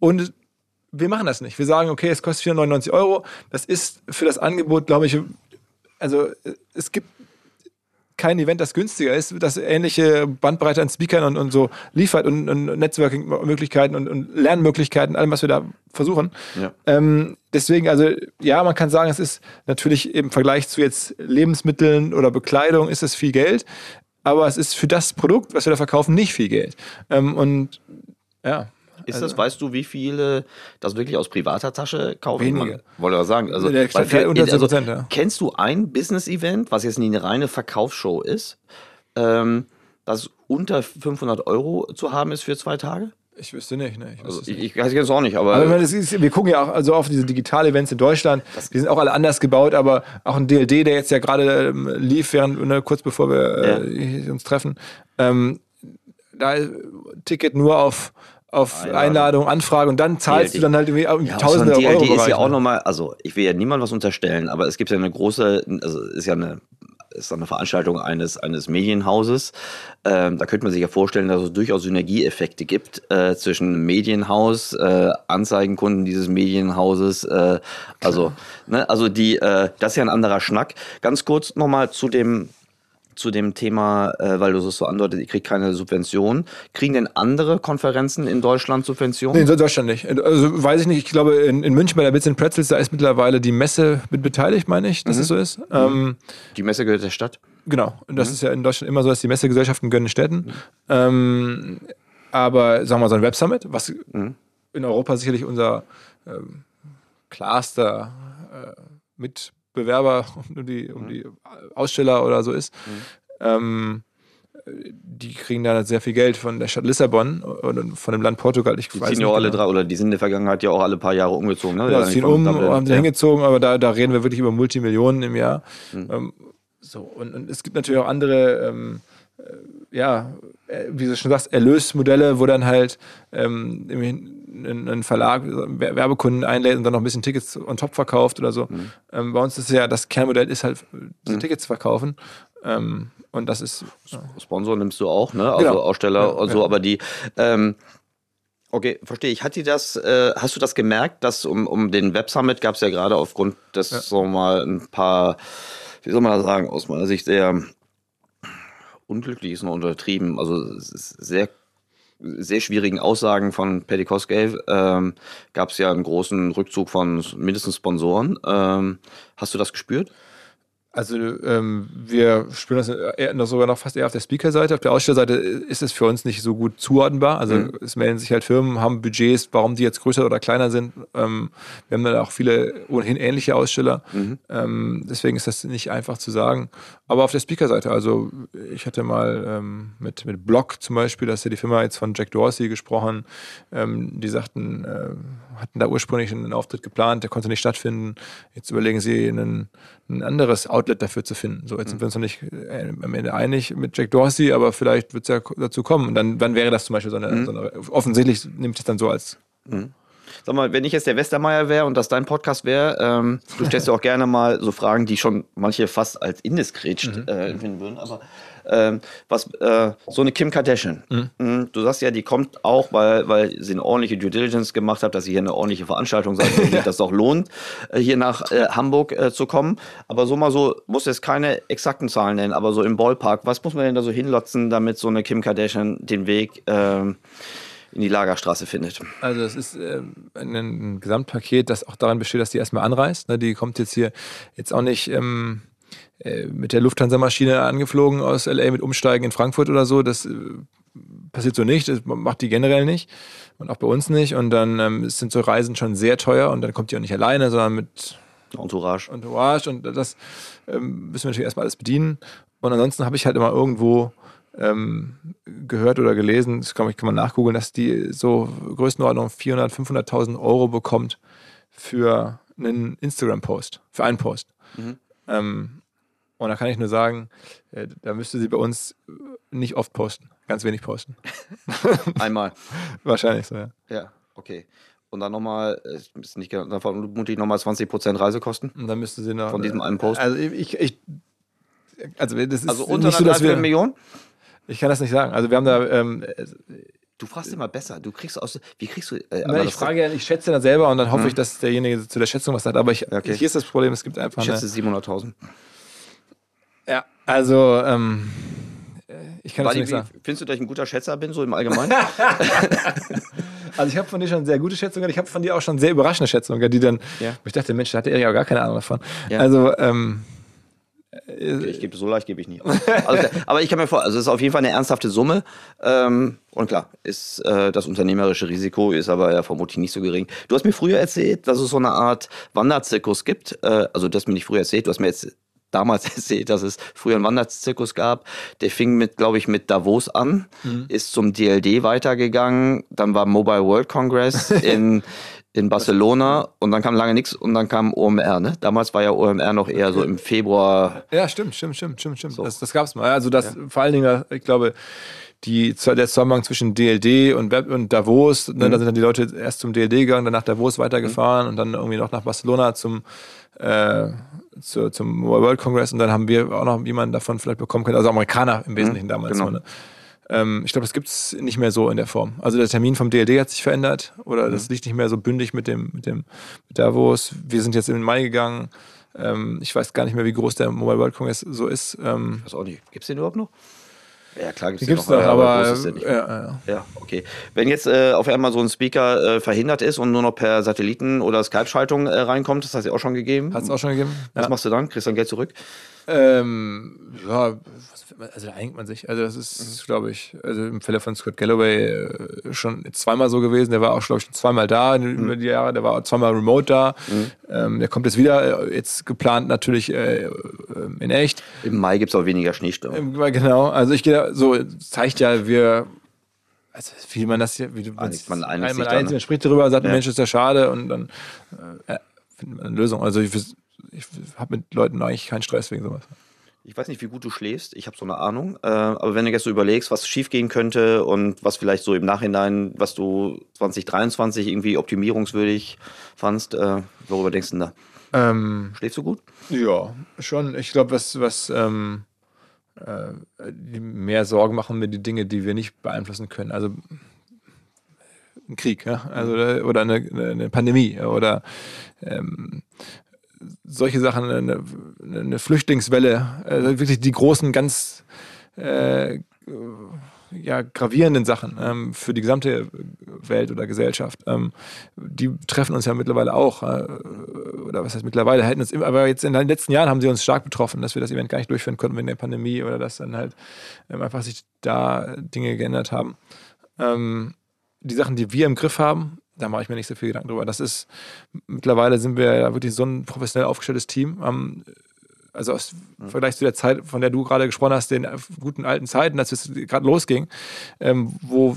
und wir machen das nicht. Wir sagen, okay, es kostet 499 Euro. Das ist für das Angebot, glaube ich, also es gibt kein Event, das günstiger ist, das ähnliche Bandbreite an Speakern und, und so liefert und, und Netzwerking-Möglichkeiten und, und, Lernmöglichkeiten, allem, was wir da versuchen. Ja. Ähm, deswegen, also ja, man kann sagen, es ist natürlich im Vergleich zu jetzt Lebensmitteln oder Bekleidung ist es viel Geld, aber es ist für das Produkt, was wir da verkaufen, nicht viel Geld. Ähm, und ja. Ist also, das, weißt du, wie viele das wirklich aus privater Tasche kaufen? Wenige. wollte ich sagen. Also, der weil, unter also, ja. Kennst du ein Business-Event, was jetzt nicht eine reine Verkaufsshow ist, ähm, das unter 500 Euro zu haben ist für zwei Tage? Ich wüsste nicht, ne? Ich, also, ich, ich weiß jetzt auch nicht, aber. aber ist, wir gucken ja auch also auf diese Digital-Events in Deutschland. Die sind auch alle anders gebaut, aber auch ein DLD, der jetzt ja gerade ähm, lief, während, ne, kurz bevor wir äh, uns treffen, ähm, da Ticket nur auf auf Einladung. Einladung, Anfrage und dann zahlst ja, du dann halt irgendwie ja, Tausende so Euro. Die ist ja auch nochmal, also ich will ja niemand was unterstellen, aber es gibt ja eine große, also ist ja eine ist eine Veranstaltung eines, eines Medienhauses. Ähm, da könnte man sich ja vorstellen, dass es durchaus Synergieeffekte gibt äh, zwischen Medienhaus, äh, Anzeigenkunden dieses Medienhauses. Äh, also, ne, also die, äh, das ist ja ein anderer Schnack. Ganz kurz nochmal zu dem zu dem Thema, äh, weil du es so andeutet, ich kriege keine Subvention. Kriegen denn andere Konferenzen in Deutschland Subventionen? Nee, in Deutschland nicht. Also weiß ich nicht. Ich glaube, in, in München bei der Bits and Pretzels, da ist mittlerweile die Messe mit beteiligt, meine ich, dass mhm. es so ist. Mhm. Ähm, die Messe gehört der Stadt? Genau. Und das mhm. ist ja in Deutschland immer so, dass die Messegesellschaften gönnen Städten. Mhm. Ähm, aber sagen wir mal so ein Web Summit, was mhm. in Europa sicherlich unser ähm, klarster äh, mit Bewerber, um die, um die Aussteller oder so ist. Mhm. Ähm, die kriegen da sehr viel Geld von der Stadt Lissabon oder von dem Land Portugal. Ich die ziehen ja auch alle genau. drei, oder die sind in der Vergangenheit ja auch alle paar Jahre umgezogen. Ne? Ja, ziehen um, haben sie ja. hingezogen, aber da, da reden wir wirklich über Multimillionen im Jahr. Mhm. Ähm, so, und, und, es gibt natürlich auch andere, ähm, äh, ja, äh, wie du schon sagst, Erlösmodelle, wo dann halt ähm, ein Verlag Werbekunden einlädt und dann noch ein bisschen Tickets on top verkauft oder so. Mhm. Ähm, bei uns ist ja das Kernmodell ist halt, mhm. Tickets verkaufen. Ähm, und das ist. Ja. Sponsor nimmst du auch, ne? Also genau. Aussteller ja, und so, ja. aber die. Ähm, okay, verstehe ich. Hat die das, äh, hast du das gemerkt, dass um, um den Web Summit gab es ja gerade aufgrund des, ja. wir mal, ein paar, wie soll man das sagen, aus meiner Sicht sehr unglücklich ist noch untertrieben, also sehr sehr schwierigen Aussagen von Paddy Cosgrave ähm, gab es ja einen großen Rückzug von mindestens Sponsoren. Ähm, hast du das gespürt? Also ähm, wir spüren das eher, sogar noch fast eher auf der Speaker-Seite. Auf der Ausstellerseite ist es für uns nicht so gut zuordnenbar. Also mhm. es melden sich halt Firmen, haben Budgets, warum die jetzt größer oder kleiner sind. Ähm, wir haben dann auch viele ohnehin ähnliche Aussteller. Mhm. Ähm, deswegen ist das nicht einfach zu sagen. Aber auf der Speaker-Seite, also ich hatte mal ähm, mit, mit Block zum Beispiel, das ist ja die Firma jetzt von Jack Dorsey gesprochen, ähm, die sagten, äh, hatten da ursprünglich einen Auftritt geplant, der konnte nicht stattfinden. Jetzt überlegen sie, einen, ein anderes Outlet dafür zu finden. So, jetzt sind wir uns noch nicht äh, am Ende einig mit Jack Dorsey, aber vielleicht wird es ja dazu kommen. Und dann, dann wäre das zum Beispiel so eine, mhm. so eine offensichtlich nimmt es dann so als. Mhm. Sag mal, wenn ich jetzt der Westermeier wäre und das dein Podcast wäre, ähm, du stellst ja auch gerne mal so Fragen, die schon manche fast als indiskret mhm. äh, empfinden würden, aber ähm, was äh, so eine Kim Kardashian. Mhm. mhm. Du sagst ja, die kommt auch, weil, weil sie eine ordentliche Due Diligence gemacht hat, dass sie hier eine ordentliche Veranstaltung sagt, dass sich das auch lohnt, äh, hier nach äh, Hamburg äh, zu kommen. Aber so mal so, muss jetzt keine exakten Zahlen nennen, aber so im Ballpark, was muss man denn da so hinlotzen, damit so eine Kim Kardashian den Weg ähm, in die Lagerstraße findet. Also es ist äh, ein, Gesamtpaket, das auch daran besteht, dass die erstmal anreist. Ne? Die kommt jetzt hier jetzt auch nicht ähm, äh, mit der Lufthansa-Maschine angeflogen aus LA mit Umsteigen in Frankfurt oder so. Das äh, passiert so nicht, das macht die generell nicht und auch bei uns nicht. Und dann ähm, sind so Reisen schon sehr teuer und dann kommt die auch nicht alleine, sondern mit Entourage. Entourage und das ähm, müssen wir natürlich erstmal alles bedienen. Und ansonsten habe ich halt immer irgendwo ähm, gehört oder gelesen, das kann, kann man nachgoogeln, dass die so Größenordnung 400, 500.000 Euro bekommt für einen Instagram-Post, für einen Post. Mhm. Ähm, und da kann ich nur sagen, äh, da müsste sie bei uns nicht oft posten. Ganz wenig posten. [LAUGHS] Einmal. [LAUGHS] Wahrscheinlich so, ja. Ja, okay. Und dann nochmal, ist nicht dann vermutlich nochmal 20% Reisekosten. Und dann müsste sie noch. Von diesem einen Post. Also ich, ich also das ist also unter nicht so, dass wir, Million? Ich kann das nicht sagen. Also wir haben da. Ähm, Du fragst immer besser. Du kriegst aus. Wie kriegst du. Äh, Nein, ich frage ja, ich schätze dann selber und dann hoffe hm. ich, dass derjenige zu der Schätzung was hat. Aber ich, okay. hier ist das Problem, es gibt einfach. Ich schätze 700.000. Ja, also ähm, ich kann das nicht sagen. Findest du, dass ich ein guter Schätzer bin, so im Allgemeinen? [LAUGHS] also ich habe von dir schon sehr gute Schätzungen, ich habe von dir auch schon sehr überraschende Schätzungen, die dann, ja. ich dachte, Mensch, da hatte er ja gar keine Ahnung davon. Ja. Also, ähm, Okay, ich gebe so leicht gebe ich nicht. [LAUGHS] Also, aber ich kann mir vor, also es ist auf jeden Fall eine ernsthafte Summe. Ähm, und klar, ist äh, das unternehmerische Risiko ist aber ja vermutlich nicht so gering. Du hast mir früher erzählt, dass es so eine Art Wanderzirkus gibt. Äh, also du hast mir nicht früher erzählt, du hast mir jetzt damals [LAUGHS] erzählt, dass es früher einen Wanderzirkus gab. Der fing mit, glaube ich, mit Davos an, mhm. ist zum DLD weitergegangen, dann war Mobile World Congress [LAUGHS] in, in Barcelona und dann kam lange nichts und dann kam OMR. Ne? Damals war ja OMR noch eher so im Februar. Ja, stimmt, stimmt, stimmt, stimmt, stimmt. So. Das, das gab es mal. Also das ja. vor allen Dingen, ich glaube, die, der Zusammenhang zwischen DLD und, Web und Davos, ne, mhm. da sind dann die Leute erst zum DLD gegangen, dann nach Davos weitergefahren mhm. und dann irgendwie noch nach Barcelona zum äh, zu, zum World Congress und dann haben wir auch noch jemanden davon vielleicht bekommen können, also Amerikaner im Wesentlichen mhm, damals. Genau. So, ne? Ähm, ich glaube, das gibt es nicht mehr so in der Form. Also der Termin vom DLD hat sich verändert oder mhm. das liegt nicht mehr so bündig mit dem, mit dem mit Davos. Wir sind jetzt im Mai gegangen. Ähm, ich weiß gar nicht mehr, wie groß der Mobile World Congress so ist. Ähm, ich weiß auch nicht. Gibt es den überhaupt noch? Ja, klar gibt es noch, noch, aber, aber ist ja, ja, ja. ja, okay. Wenn jetzt äh, auf einmal so ein Speaker äh, verhindert ist und nur noch per Satelliten oder Skype-Schaltung äh, reinkommt, das hat es ja auch schon gegeben. Hat es auch schon gegeben. Was machst du dann? Kriegst du dann Geld zurück? Ähm, ja, also da einigt man sich. Also das ist, mhm. glaube ich, also im Falle von Scott Galloway äh, schon zweimal so gewesen. Der war auch, glaube ich, zweimal da mhm. über die Jahre. Der war zweimal remote da. Mhm. Ähm, der kommt jetzt wieder, äh, jetzt geplant natürlich äh, äh in echt. Im Mai gibt es auch weniger Schneesturm. Genau, also ich gehe so, zeigt ja, wir also wie man das hier, wie du einigt man, einigt man, man, man spricht darüber, sagt, ja. Mensch, ist ja schade und dann äh, findet man eine Lösung. Also ich, ich habe mit Leuten eigentlich keinen Stress wegen sowas. Ich weiß nicht, wie gut du schläfst. Ich habe so eine Ahnung. Äh, aber wenn du jetzt so überlegst, was schiefgehen könnte und was vielleicht so im Nachhinein, was du 2023 irgendwie optimierungswürdig fandst, äh, worüber denkst du denn da? Ähm, Schläfst du gut? Ja, schon. Ich glaube, was, was ähm, äh, mehr Sorgen machen mir die Dinge, die wir nicht beeinflussen können. Also ein Krieg, ja? also, oder eine, eine Pandemie oder ähm, solche Sachen, eine, eine Flüchtlingswelle, also wirklich die großen, ganz äh, ja, gravierenden Sachen ähm, für die gesamte Welt oder Gesellschaft, ähm, die treffen uns ja mittlerweile auch. Äh, oder was heißt mittlerweile, hätten uns, aber jetzt in den letzten Jahren haben sie uns stark betroffen, dass wir das Event gar nicht durchführen konnten wegen der Pandemie oder dass dann halt ähm, einfach sich da Dinge geändert haben. Ähm, die Sachen, die wir im Griff haben, da mache ich mir nicht so viel Gedanken drüber. Das ist, mittlerweile sind wir ja wirklich so ein professionell aufgestelltes Team. Haben, also aus, im mhm. Vergleich zu der Zeit, von der du gerade gesprochen hast, den guten alten Zeiten, als es gerade losging, ähm, wo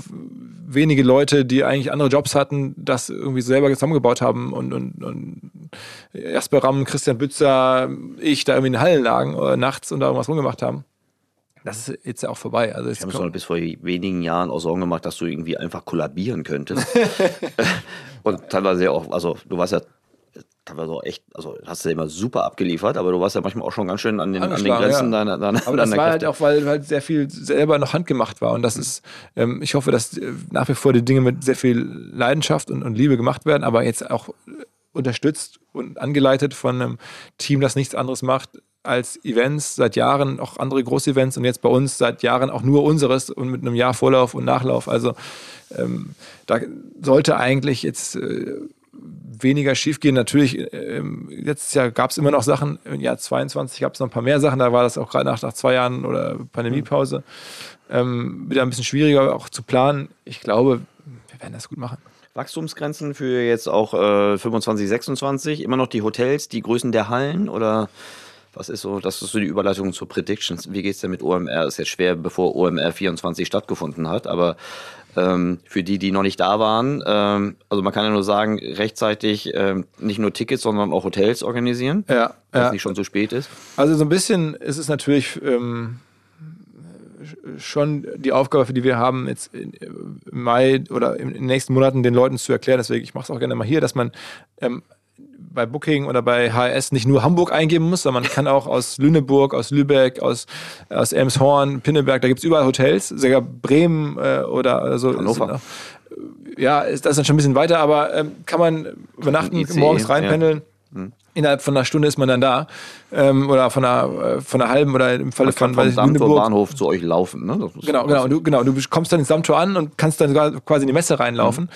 wenige Leute, die eigentlich andere Jobs hatten, das irgendwie selber zusammengebaut haben und, und, und Jasper Ramm, Christian Bützer, ich da irgendwie in den Hallen lagen oder nachts und da irgendwas rumgemacht haben. Das ist jetzt ja auch vorbei. Also ich habe mir bis vor wenigen Jahren auch Sorgen gemacht, dass du irgendwie einfach kollabieren könntest. [LAUGHS] [LAUGHS] und teilweise auch, also du warst ja teilweise auch echt, also hast du ja immer super abgeliefert, aber du warst ja manchmal auch schon ganz schön an den, an den Grenzen ja. deiner, deiner Aber [LAUGHS] das war halt auch, weil, weil sehr viel selber noch handgemacht war. Und das mhm. ist, ähm, ich hoffe, dass äh, nach wie vor die Dinge mit sehr viel Leidenschaft und, und Liebe gemacht werden, aber jetzt auch unterstützt und angeleitet von einem Team, das nichts anderes macht, als Events seit Jahren, auch andere Großevents und jetzt bei uns seit Jahren auch nur unseres und mit einem Jahr Vorlauf und Nachlauf. Also ähm, da sollte eigentlich jetzt äh, weniger schiefgehen. Natürlich, äh, letztes Jahr gab es immer noch Sachen, im Jahr 22 gab es noch ein paar mehr Sachen, da war das auch gerade nach, nach zwei Jahren oder Pandemiepause ähm, wieder ein bisschen schwieriger auch zu planen. Ich glaube, wir werden das gut machen. Wachstumsgrenzen für jetzt auch äh, 25, 26, immer noch die Hotels, die Größen der Hallen oder was ist so, das ist so die Überleitung zu Predictions. Wie geht es denn mit OMR? Ist jetzt schwer, bevor OMR 24 stattgefunden hat, aber ähm, für die, die noch nicht da waren, ähm, also man kann ja nur sagen, rechtzeitig ähm, nicht nur Tickets, sondern auch Hotels organisieren, ja, wenn ja. es nicht schon zu spät ist. Also so ein bisschen ist es natürlich ähm, schon die Aufgabe, für die wir haben, jetzt im Mai oder in den nächsten Monaten den Leuten zu erklären, deswegen ich mache es auch gerne mal hier, dass man ähm, bei Booking oder bei HRS nicht nur Hamburg eingeben muss, sondern man kann auch aus Lüneburg, aus Lübeck, aus, aus Elmshorn, Pinneberg, da gibt es überall Hotels, sogar Bremen äh, oder so. Hannover. ja, ist, das ist dann schon ein bisschen weiter, aber ähm, kann man übernachten, IC, morgens reinpendeln. Ja. Hm. Innerhalb von einer Stunde ist man dann da ähm, oder von einer, äh, von einer halben oder im Falle von weil Lüneburg. Bahnhof zu euch laufen. Ne? Genau, genau du, genau. Du kommst dann ins Samtor an und kannst dann quasi in die Messe reinlaufen. Mhm.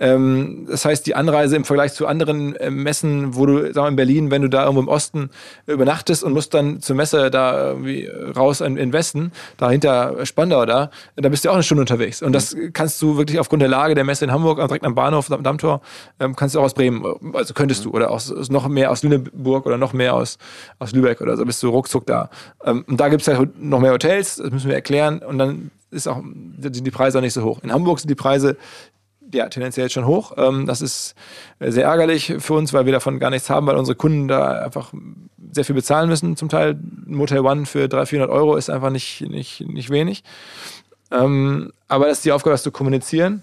Ähm, das heißt, die Anreise im Vergleich zu anderen äh, Messen, wo du, sagen wir in Berlin, wenn du da irgendwo im Osten übernachtest und musst dann zur Messe da irgendwie raus in, in Westen, dahinter Spandau da, da bist du auch eine Stunde unterwegs. Und das kannst du wirklich aufgrund der Lage der Messe in Hamburg, direkt am Bahnhof, am Dammtor, ähm, kannst du auch aus Bremen, also könntest du, oder aus, noch mehr aus aus Lüneburg oder noch mehr aus, aus Lübeck oder so, bist du ruckzuck da. Ähm, und da gibt es halt noch mehr Hotels, das müssen wir erklären. Und dann ist auch, sind die Preise auch nicht so hoch. In Hamburg sind die Preise ja, tendenziell schon hoch. Ähm, das ist äh, sehr ärgerlich für uns, weil wir davon gar nichts haben, weil unsere Kunden da einfach sehr viel bezahlen müssen. Zum Teil Motel One für 300, 400 Euro ist einfach nicht, nicht, nicht wenig. Ähm, aber das ist die Aufgabe, das zu kommunizieren.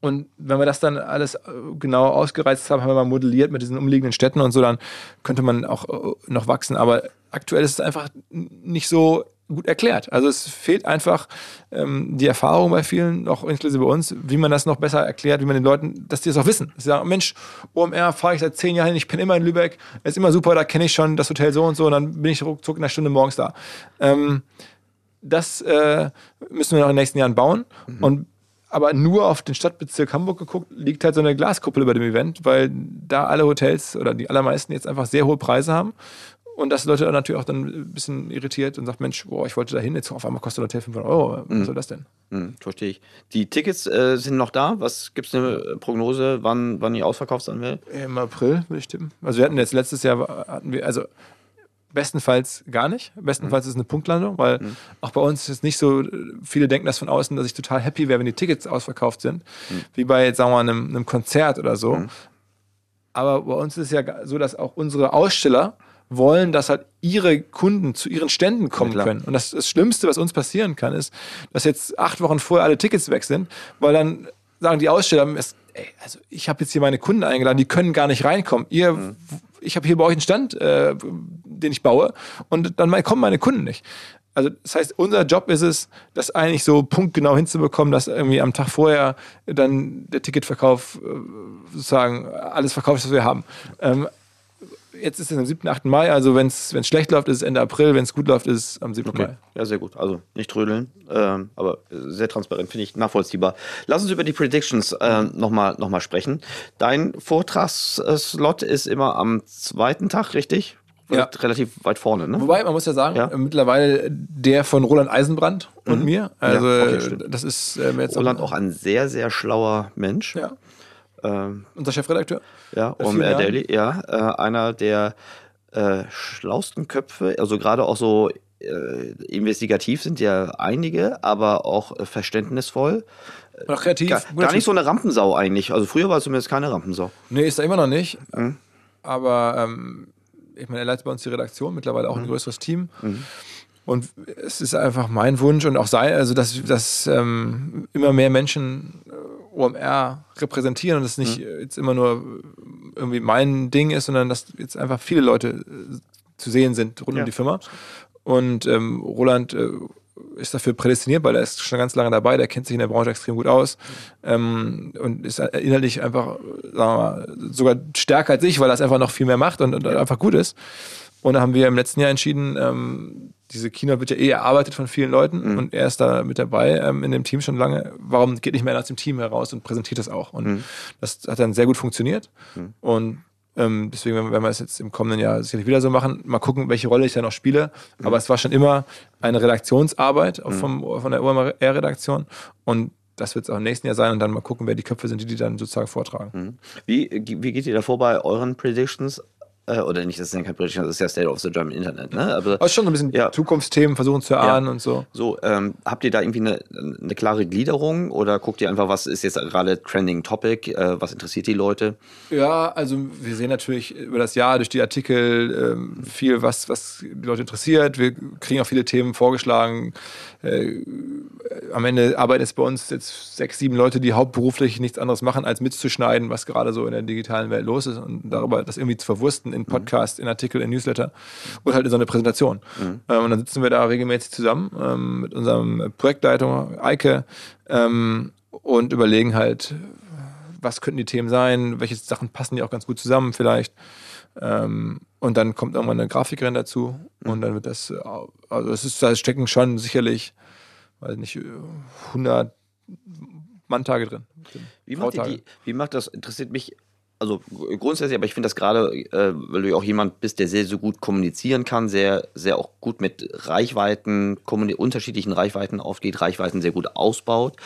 Und wenn wir das dann alles äh, genau ausgereizt haben, haben wir mal modelliert mit diesen umliegenden Städten und so, dann könnte man auch äh, noch wachsen. Aber aktuell ist es einfach nicht so gut erklärt. Also es fehlt einfach ähm, die Erfahrung bei vielen, auch inklusive uns, wie man das noch besser erklärt, wie man den Leuten, dass die das auch wissen. Sie sagen, Mensch, OMR fahre ich seit zehn Jahren, ich bin immer in Lübeck, ist immer super, da kenne ich schon das Hotel so und so und dann bin ich ruckzuck in einer Stunde morgens da. Ähm, das äh, müssen wir noch in den nächsten Jahren bauen. Mhm. Und aber nur auf den Stadtbezirk Hamburg geguckt, liegt halt so eine Glaskuppel über dem Event, weil da alle Hotels oder die allermeisten jetzt einfach sehr hohe Preise haben. Und das Leute natürlich auch dann ein bisschen irritiert und sagt, Mensch, boah, ich wollte da hin, jetzt auf einmal kostet Hotel 500 Euro. Was mhm. soll das denn? Mhm, verstehe ich. Die Tickets äh, sind noch da. Was gibt es eine Prognose, wann, wann die ausverkauft sein wird? Im April, würde ich stimmen. Also wir hatten jetzt letztes Jahr, hatten wir, also Bestenfalls gar nicht. Bestenfalls mhm. ist es eine Punktlandung, weil mhm. auch bei uns ist nicht so, viele denken das von außen, dass ich total happy wäre, wenn die Tickets ausverkauft sind, mhm. wie bei, jetzt sagen wir mal, einem, einem Konzert oder so. Mhm. Aber bei uns ist es ja so, dass auch unsere Aussteller wollen, dass halt ihre Kunden zu ihren Ständen kommen ja, können. Und das, das Schlimmste, was uns passieren kann, ist, dass jetzt acht Wochen vorher alle Tickets weg sind, weil dann sagen die Aussteller, ey, also ich habe jetzt hier meine Kunden eingeladen, die können gar nicht reinkommen. Ihr mhm ich habe hier bei euch einen Stand, äh, den ich baue, und dann kommen meine Kunden nicht. Also das heißt, unser Job ist es, das eigentlich so punktgenau hinzubekommen, dass irgendwie am Tag vorher dann der Ticketverkauf äh, sozusagen alles verkauft was wir haben. Ähm, jetzt ist es am 7., 8. Mai, also wenn es schlecht läuft, ist es Ende April, wenn es gut läuft, ist es am 7. Okay. Mai. Ja, sehr gut. Also nicht trödeln, ähm, aber sehr transparent, finde ich nachvollziehbar. Lass uns über die Predictions äh, nochmal noch mal sprechen. Dein Vortragsslot ist immer am zweiten Tag, richtig? Ja. Relativ weit vorne, ne? Wobei, man muss ja sagen, ja? mittlerweile der von Roland Eisenbrand und mhm. mir. Also, ja, okay, das ist äh, jetzt Roland auch ein sehr, sehr schlauer Mensch. Ja. Ähm, Unser Chefredakteur? Ja, OMR Daily, ja. Äh, einer der äh, schlausten Köpfe, also gerade auch so äh, investigativ sind ja einige, aber auch äh, verständnisvoll. Und auch kreativ. Gar, gar nicht so eine Rampensau eigentlich. Also früher war es zumindest keine Rampensau. Nee, ist er immer noch nicht. Mhm. Aber ähm, ich meine, er leitet bei uns die Redaktion, mittlerweile auch mhm. ein größeres Team. Mhm. Und es ist einfach mein Wunsch und auch sein, also dass, dass ähm, immer mehr Menschen äh, OMR repräsentieren und es nicht mhm. jetzt immer nur irgendwie mein Ding ist, sondern dass jetzt einfach viele Leute äh, zu sehen sind rund ja. um die Firma. Und ähm, Roland äh, ist dafür prädestiniert, weil er ist schon ganz lange dabei, der kennt sich in der Branche extrem gut aus ähm, und ist inhaltlich einfach, sagen wir mal, sogar stärker als ich, weil er es einfach noch viel mehr macht und, und einfach gut ist. Und da haben wir im letzten Jahr entschieden, ähm, diese Keynote wird ja eh erarbeitet von vielen Leuten mhm. und er ist da mit dabei ähm, in dem Team schon lange. Warum geht nicht mehr aus dem Team heraus und präsentiert das auch? Und mhm. das hat dann sehr gut funktioniert. Mhm. Und ähm, deswegen werden wir es jetzt im kommenden Jahr sicherlich wieder so machen. Mal gucken, welche Rolle ich da noch spiele. Mhm. Aber es war schon immer eine Redaktionsarbeit mhm. vom, von der OMR-Redaktion. Und das wird es auch im nächsten Jahr sein und dann mal gucken, wer die Köpfe sind, die die dann sozusagen vortragen. Mhm. Wie, wie geht ihr da vor bei euren Predictions? Äh, oder nicht, das ist ja kein Prediction, das ist ja State of the German Internet. Ne? Aber, Aber schon ein bisschen ja. Zukunftsthemen versuchen zu erahnen ja. und so. So, ähm, habt ihr da irgendwie eine, eine, klare Gliederung oder guckt ihr einfach, was ist jetzt gerade Trending Topic, äh, was interessiert die Leute? Ja, also wir sehen natürlich über das Jahr durch die Artikel ähm, viel, was, was die Leute interessiert. Wir kriegen auch viele Themen vorgeschlagen. Äh, am Ende arbeiten es bei uns jetzt sechs, sieben Leute, die hauptberuflich nichts anderes machen, als mitzuschneiden, was gerade so in der digitalen Welt los ist und darüber das irgendwie zu verwursten in Podcast, in Artikel, in Newsletter und halt in so eine Präsentation. Mhm. Ähm, und dann sitzen wir da regelmäßig zusammen ähm, mit unserem Projektleitung Eike ähm, und überlegen halt, was könnten die Themen sein, welche Sachen passen die auch ganz gut zusammen vielleicht. Ähm, und dann kommt irgendwann eine Grafikerin dazu und dann wird das, also es ist, da stecken schon sicherlich, weiß nicht, 100 Manntage drin. Wie macht, die, wie macht das, interessiert mich also grundsätzlich, aber ich finde das gerade, äh, weil du ja auch jemand bist, der sehr, sehr gut kommunizieren kann, sehr, sehr auch gut mit Reichweiten, unterschiedlichen Reichweiten aufgeht, Reichweiten sehr gut ausbaut.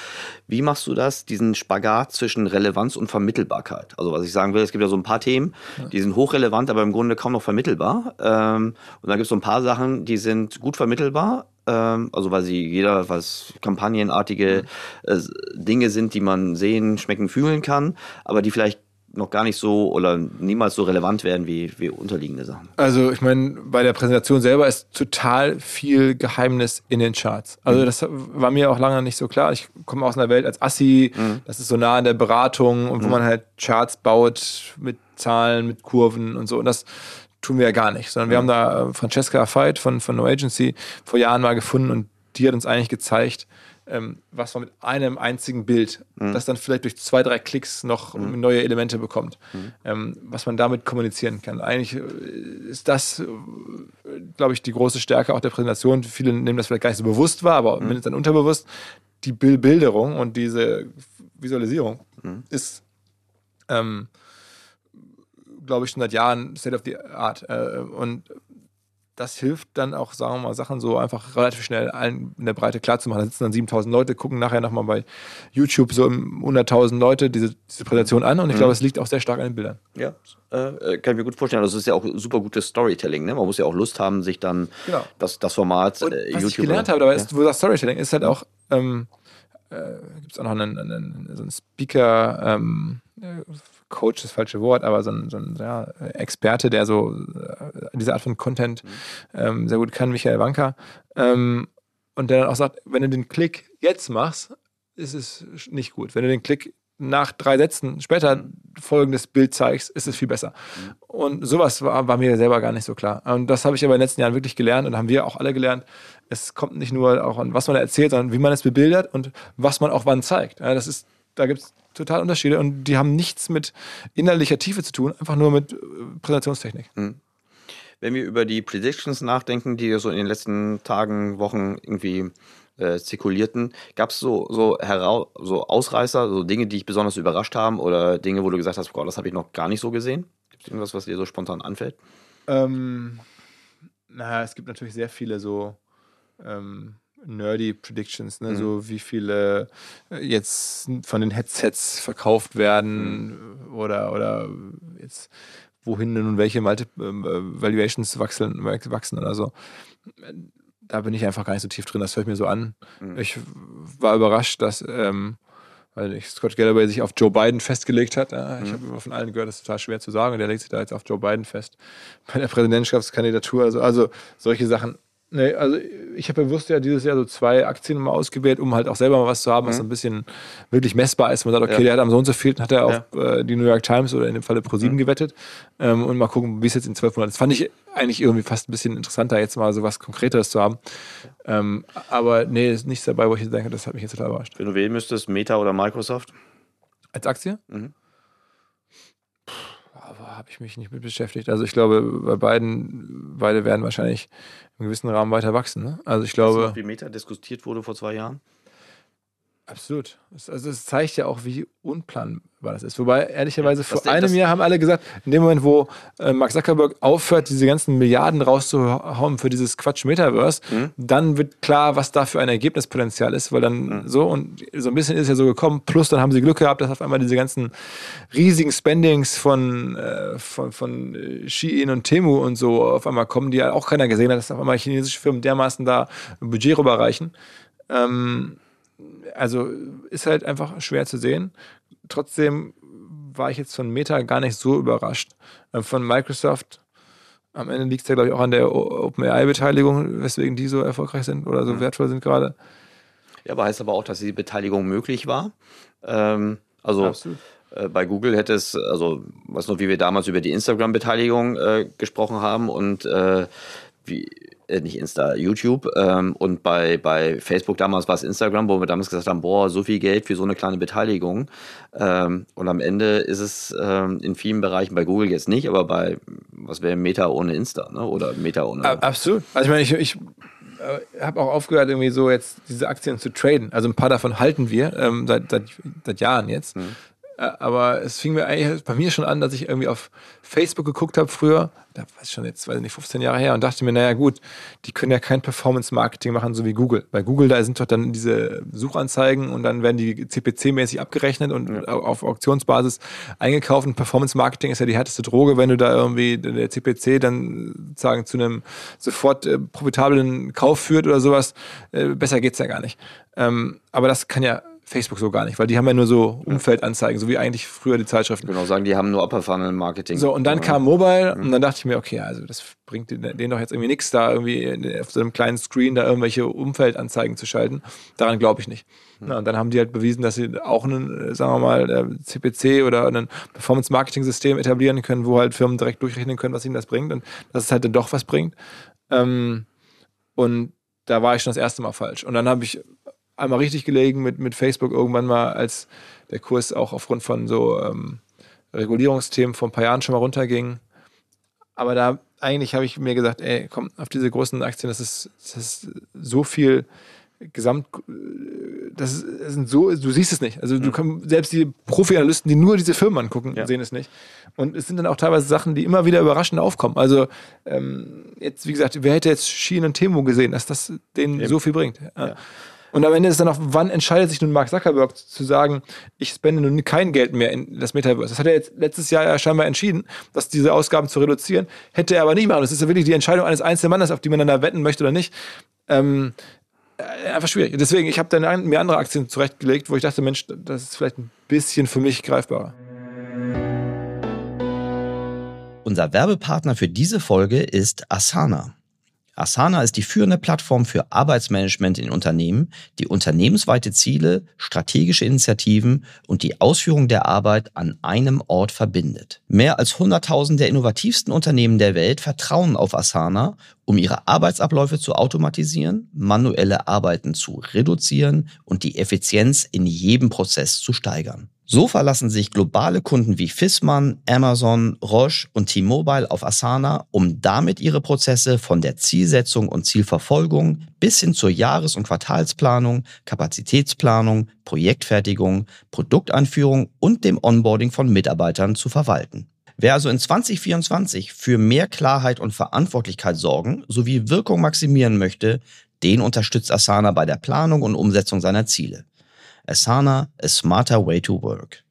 Wie machst du das, diesen Spagat zwischen Relevanz und Vermittelbarkeit? Also was ich sagen will, es gibt ja so ein paar Themen, die sind hochrelevant, aber im Grunde kaum noch vermittelbar. Ähm, und dann gibt es so ein paar Sachen, die sind gut vermittelbar, ähm, also weil sie jeder, was kampagnenartige äh, Dinge sind, die man sehen, schmecken, fühlen kann, aber die vielleicht noch gar nicht so oder niemals so relevant werden wie, wie unterliegende Sachen. Also ich meine, bei der Präsentation selber ist total viel Geheimnis in den Charts. Also mhm. das war mir auch lange nicht so klar. Ich komme aus einer Welt als Assi, mhm. das ist so nah an der Beratung und wo mhm. man halt Charts baut mit Zahlen, mit Kurven und so. Und das tun wir ja gar nicht, sondern wir haben da äh, Francesca Veit von, von No Agency vor Jahren mal gefunden und die hat uns eigentlich gezeigt, ähm, was man mit einem einzigen Bild, mhm. das dann vielleicht durch zwei, drei Klicks noch mhm. neue Elemente bekommt, mhm. ähm, was man damit kommunizieren kann. Eigentlich äh, ist das, äh, glaube ich, die große Stärke auch der Präsentation. Viele nehmen das vielleicht gar nicht so bewusst wahr, aber mindestens dann unterbewusst. Die Bilderung und diese Visualisierung mhm. ist, ähm, glaube ich, schon seit Jahren State of the Art. Äh, und das hilft dann auch, sagen wir mal, Sachen so einfach relativ schnell allen in der Breite klarzumachen. Da sitzen dann 7000 Leute, gucken nachher nochmal bei YouTube so 100.000 Leute diese, diese Präsentation an und ich mhm. glaube, es liegt auch sehr stark an den Bildern. Ja, äh, kann ich mir gut vorstellen. Das ist ja auch super gutes Storytelling. Ne? Man muss ja auch Lust haben, sich dann genau. das, das Format und äh, YouTube. Was ich gelernt habe dabei, ist, wo das Storytelling ist halt auch, ähm, äh, gibt es auch noch einen, einen, so einen Speaker, ähm, Coach das falsche Wort, aber so ein, so ein ja, Experte, der so äh, diese Art von Content mhm. ähm, sehr gut kann, Michael Wanker. Ähm, und der dann auch sagt, wenn du den Klick jetzt machst, ist es nicht gut. Wenn du den Klick nach drei Sätzen später mhm. folgendes Bild zeigst, ist es viel besser. Mhm. Und sowas war, war, mir selber gar nicht so klar. Und das habe ich aber in den letzten Jahren wirklich gelernt und haben wir auch alle gelernt. Es kommt nicht nur auch an, was man erzählt, sondern wie man es bebildert und was man auch wann zeigt. Ja, das ist, da gibt es total Unterschiede und die haben nichts mit innerlicher Tiefe zu tun, einfach nur mit äh, Präsentationstechnik. Mhm. Wenn wir über die Predictions nachdenken, die so in den letzten Tagen, Wochen irgendwie äh, zirkulierten, gab es so, so, so Ausreißer, so Dinge, die dich besonders überrascht haben oder Dinge, wo du gesagt hast, boah, das habe ich noch gar nicht so gesehen? Gibt es irgendwas, was dir so spontan anfällt? Ähm, naja, es gibt natürlich sehr viele so ähm, nerdy Predictions, ne? Mhm. so wie viele äh, jetzt von den Headsets verkauft werden mhm. oder, oder jetzt wohin nun welche Multi ähm, äh, Valuations wachsen, wachsen oder so. Da bin ich einfach gar nicht so tief drin, das hört mir so an. Mhm. Ich war überrascht, dass ähm, weil Scott Galloway sich auf Joe Biden festgelegt hat. Ja, ich mhm. habe immer von allen gehört, das ist total schwer zu sagen. Und der legt sich da jetzt auf Joe Biden fest bei der Präsidentschaftskandidatur. Also, also solche Sachen Nee, also ich habe bewusst ja dieses Jahr so zwei Aktien mal ausgewählt, um halt auch selber mal was zu haben, was mhm. ein bisschen wirklich messbar ist. Man sagt, okay, ja. der hat am so und so viel, hat er auf ja. äh, die New York Times oder in dem Falle ProSieben mhm. gewettet. Ähm, und mal gucken, wie es jetzt in zwölf Monaten ist. Fand ich eigentlich irgendwie fast ein bisschen interessanter, jetzt mal so was Konkreteres zu haben. Ähm, aber nee, ist nichts dabei, wo ich denke, das hat mich jetzt total überrascht. Wenn du wählen müsstest, Meta oder Microsoft? Als Aktie? Mhm habe ich mich nicht mit beschäftigt. Also ich glaube, bei beiden, beide werden wahrscheinlich gewissen Rahmen weiter wachsen. Ne? Also ich glaube. Weißt du, wie Meta diskutiert wurde vor zwei Jahren? Absolut. Also es zeigt ja auch, wie unplanbar das ist. Wobei, ehrlicherweise, vor einem Jahr haben alle gesagt, in dem Moment, wo äh, Mark Zuckerberg aufhört, diese ganzen Milliarden rauszuhauen für dieses Quatsch Metaverse, mhm. dann wird klar, was da für ein Ergebnispotenzial ist, weil dann mhm. so und so ein bisschen ist es ja so gekommen. Plus dann haben sie Glück gehabt, dass auf einmal diese ganzen riesigen Spendings von, äh, von, von äh, Shein und Temu und so auf einmal kommen, die ja auch keiner gesehen hat, dass auf einmal chinesische Firmen dermaßen da ein Budget rüberreichen. Ähm, also ist halt einfach schwer zu sehen. Trotzdem war ich jetzt von Meta gar nicht so überrascht. Äh, von Microsoft, am Ende liegt es ja, glaube ich, auch an der OpenAI-Beteiligung, weswegen die so erfolgreich sind oder so mhm. wertvoll sind gerade. Ja, aber heißt aber auch, dass die Beteiligung möglich war. Ähm, also Absolut. Äh, bei Google hätte es, also was noch, wie wir damals über die Instagram-Beteiligung äh, gesprochen haben und äh, wie äh, nicht Insta, YouTube. Ähm, und bei, bei Facebook damals war es Instagram, wo wir damals gesagt haben, boah, so viel Geld für so eine kleine Beteiligung. Ähm, und am Ende ist es ähm, in vielen Bereichen, bei Google jetzt nicht, aber bei, was wäre Meta ohne Insta, ne? Oder Meta ohne. Absolut. Also ich meine, ich, ich äh, habe auch aufgehört, irgendwie so jetzt diese Aktien zu traden. Also ein paar davon halten wir ähm, seit, seit, seit Jahren jetzt. Mhm. Aber es fing mir eigentlich bei mir schon an, dass ich irgendwie auf Facebook geguckt habe früher, da weiß ich schon jetzt, weiß ich nicht, 15 Jahre her und dachte mir, naja gut, die können ja kein Performance-Marketing machen, so wie Google. Bei Google, da sind doch dann diese Suchanzeigen und dann werden die CPC-mäßig abgerechnet und ja. auf Auktionsbasis eingekauft. Und Performance-Marketing ist ja die härteste Droge, wenn du da irgendwie der CPC dann sagen zu einem sofort äh, profitablen Kauf führt oder sowas. Äh, besser geht's ja gar nicht. Ähm, aber das kann ja Facebook so gar nicht, weil die haben ja nur so Umfeldanzeigen, so wie eigentlich früher die Zeitschriften. Genau, sagen, die haben nur Upper Funnel Marketing. So, und dann ja. kam Mobile mhm. und dann dachte ich mir, okay, also das bringt denen doch jetzt irgendwie nichts, da irgendwie auf so einem kleinen Screen da irgendwelche Umfeldanzeigen zu schalten. Daran glaube ich nicht. Mhm. Und dann haben die halt bewiesen, dass sie auch einen, sagen wir mal, CPC oder ein Performance-Marketing-System etablieren können, wo halt Firmen direkt durchrechnen können, was ihnen das bringt und dass es halt dann doch was bringt. Ähm, und da war ich schon das erste Mal falsch. Und dann habe ich einmal richtig gelegen mit, mit Facebook irgendwann mal, als der Kurs auch aufgrund von so ähm, Regulierungsthemen vor ein paar Jahren schon mal runterging. Aber da eigentlich habe ich mir gesagt, ey, komm, auf diese großen Aktien, das ist, das ist so viel Gesamt, das, sind so, du siehst es nicht. Also du mhm. kannst, selbst die Profi-Analysten, die nur diese Firmen angucken, ja. sehen es nicht. Und es sind dann auch teilweise Sachen, die immer wieder überraschend aufkommen. Also ähm, jetzt, wie gesagt, wer hätte jetzt Schien und Temo gesehen, dass das denen Eben. so viel bringt? Ja. Ja. Und am Ende ist dann auch, wann entscheidet sich nun Mark Zuckerberg zu sagen, ich spende nun kein Geld mehr in das Metaverse? Das hat er jetzt letztes Jahr ja scheinbar entschieden, dass diese Ausgaben zu reduzieren. Hätte er aber nicht machen. Das ist ja wirklich die Entscheidung eines einzelnen Mannes, auf die man dann da wetten möchte oder nicht. Ähm, äh, einfach schwierig. Deswegen, ich habe dann mir andere Aktien zurechtgelegt, wo ich dachte, Mensch, das ist vielleicht ein bisschen für mich greifbarer. Unser Werbepartner für diese Folge ist Asana. Asana ist die führende Plattform für Arbeitsmanagement in Unternehmen, die unternehmensweite Ziele, strategische Initiativen und die Ausführung der Arbeit an einem Ort verbindet. Mehr als 100.000 der innovativsten Unternehmen der Welt vertrauen auf Asana, um ihre Arbeitsabläufe zu automatisieren, manuelle Arbeiten zu reduzieren und die Effizienz in jedem Prozess zu steigern. So verlassen sich globale Kunden wie Fissmann, Amazon, Roche und T-Mobile auf Asana, um damit ihre Prozesse von der Zielsetzung und Zielverfolgung bis hin zur Jahres- und Quartalsplanung, Kapazitätsplanung, Projektfertigung, Produktanführung und dem Onboarding von Mitarbeitern zu verwalten. Wer also in 2024 für mehr Klarheit und Verantwortlichkeit sorgen sowie Wirkung maximieren möchte, den unterstützt Asana bei der Planung und Umsetzung seiner Ziele. Asana, a smarter way to work.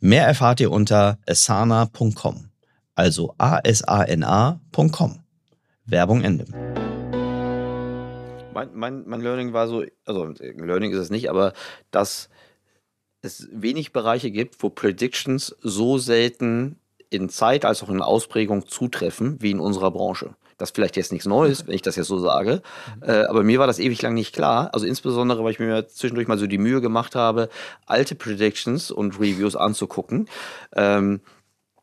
Mehr erfahrt ihr unter asana.com. Also A-S-A-N-A.com. Werbung Ende. Mein, mein, mein Learning war so, also Learning ist es nicht, aber dass es wenig Bereiche gibt, wo Predictions so selten in Zeit als auch in Ausprägung zutreffen wie in unserer Branche. Das ist vielleicht jetzt nichts Neues, wenn ich das jetzt so sage. Äh, aber mir war das ewig lang nicht klar. Also insbesondere, weil ich mir zwischendurch mal so die Mühe gemacht habe, alte Predictions und Reviews anzugucken. Ähm,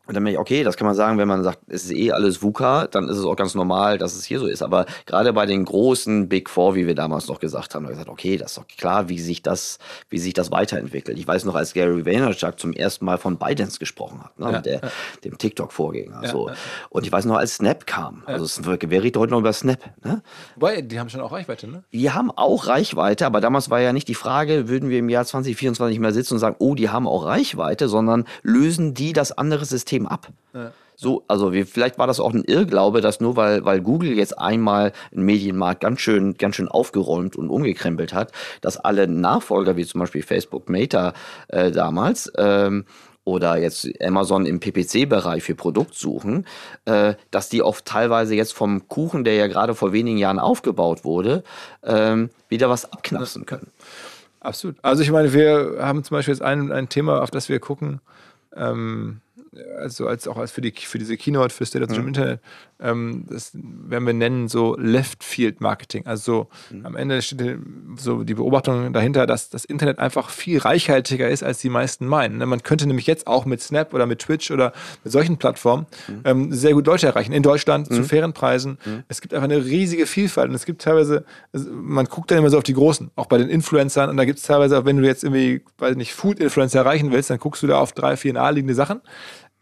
und dann bin ich, okay, das kann man sagen, wenn man sagt, es ist eh alles VUCA, dann ist es auch ganz normal, dass es hier so ist. Aber gerade bei den großen Big Four, wie wir damals noch gesagt haben, haben wir gesagt, okay, das ist doch klar, wie sich das, wie sich das weiterentwickelt. Ich weiß noch, als Gary Vaynerchuk zum ersten Mal von ByteDance gesprochen hat, ne, ja, der, ja. dem TikTok-Vorgänger. Ja, so. Und ich weiß noch, als Snap kam. Also es wer redet heute noch über Snap. Ne? Wobei, die haben schon auch Reichweite, ne? Die haben auch Reichweite, aber damals war ja nicht die Frage, würden wir im Jahr 2024 mehr sitzen und sagen, oh, die haben auch Reichweite, sondern lösen die das andere System System ab. Ja. So, also wie, vielleicht war das auch ein Irrglaube, dass nur weil, weil Google jetzt einmal einen Medienmarkt ganz schön, ganz schön aufgeräumt und umgekrempelt hat, dass alle Nachfolger, wie zum Beispiel Facebook Meta äh, damals, ähm, oder jetzt Amazon im PPC-Bereich für Produktsuchen, äh, dass die oft teilweise jetzt vom Kuchen, der ja gerade vor wenigen Jahren aufgebaut wurde, ähm, wieder was abknapsen können. Absolut. Also ich meine, wir haben zum Beispiel jetzt ein, ein Thema, auf das wir gucken, ähm, also als auch als für die für diese Keynote für State of the mhm. Internet, ähm, das werden wir nennen so Left Field Marketing. Also mhm. am Ende steht so die Beobachtung dahinter, dass das Internet einfach viel reichhaltiger ist, als die meisten meinen. Ne, man könnte nämlich jetzt auch mit Snap oder mit Twitch oder mit solchen Plattformen mhm. ähm, sehr gut Leute erreichen. In Deutschland zu mhm. fairen Preisen. Mhm. Es gibt einfach eine riesige Vielfalt und es gibt teilweise, man guckt dann immer so auf die Großen, auch bei den Influencern und da gibt es teilweise, auch wenn du jetzt irgendwie, weiß nicht, Food-Influencer erreichen willst, dann guckst du da auf drei, vier naheliegende Sachen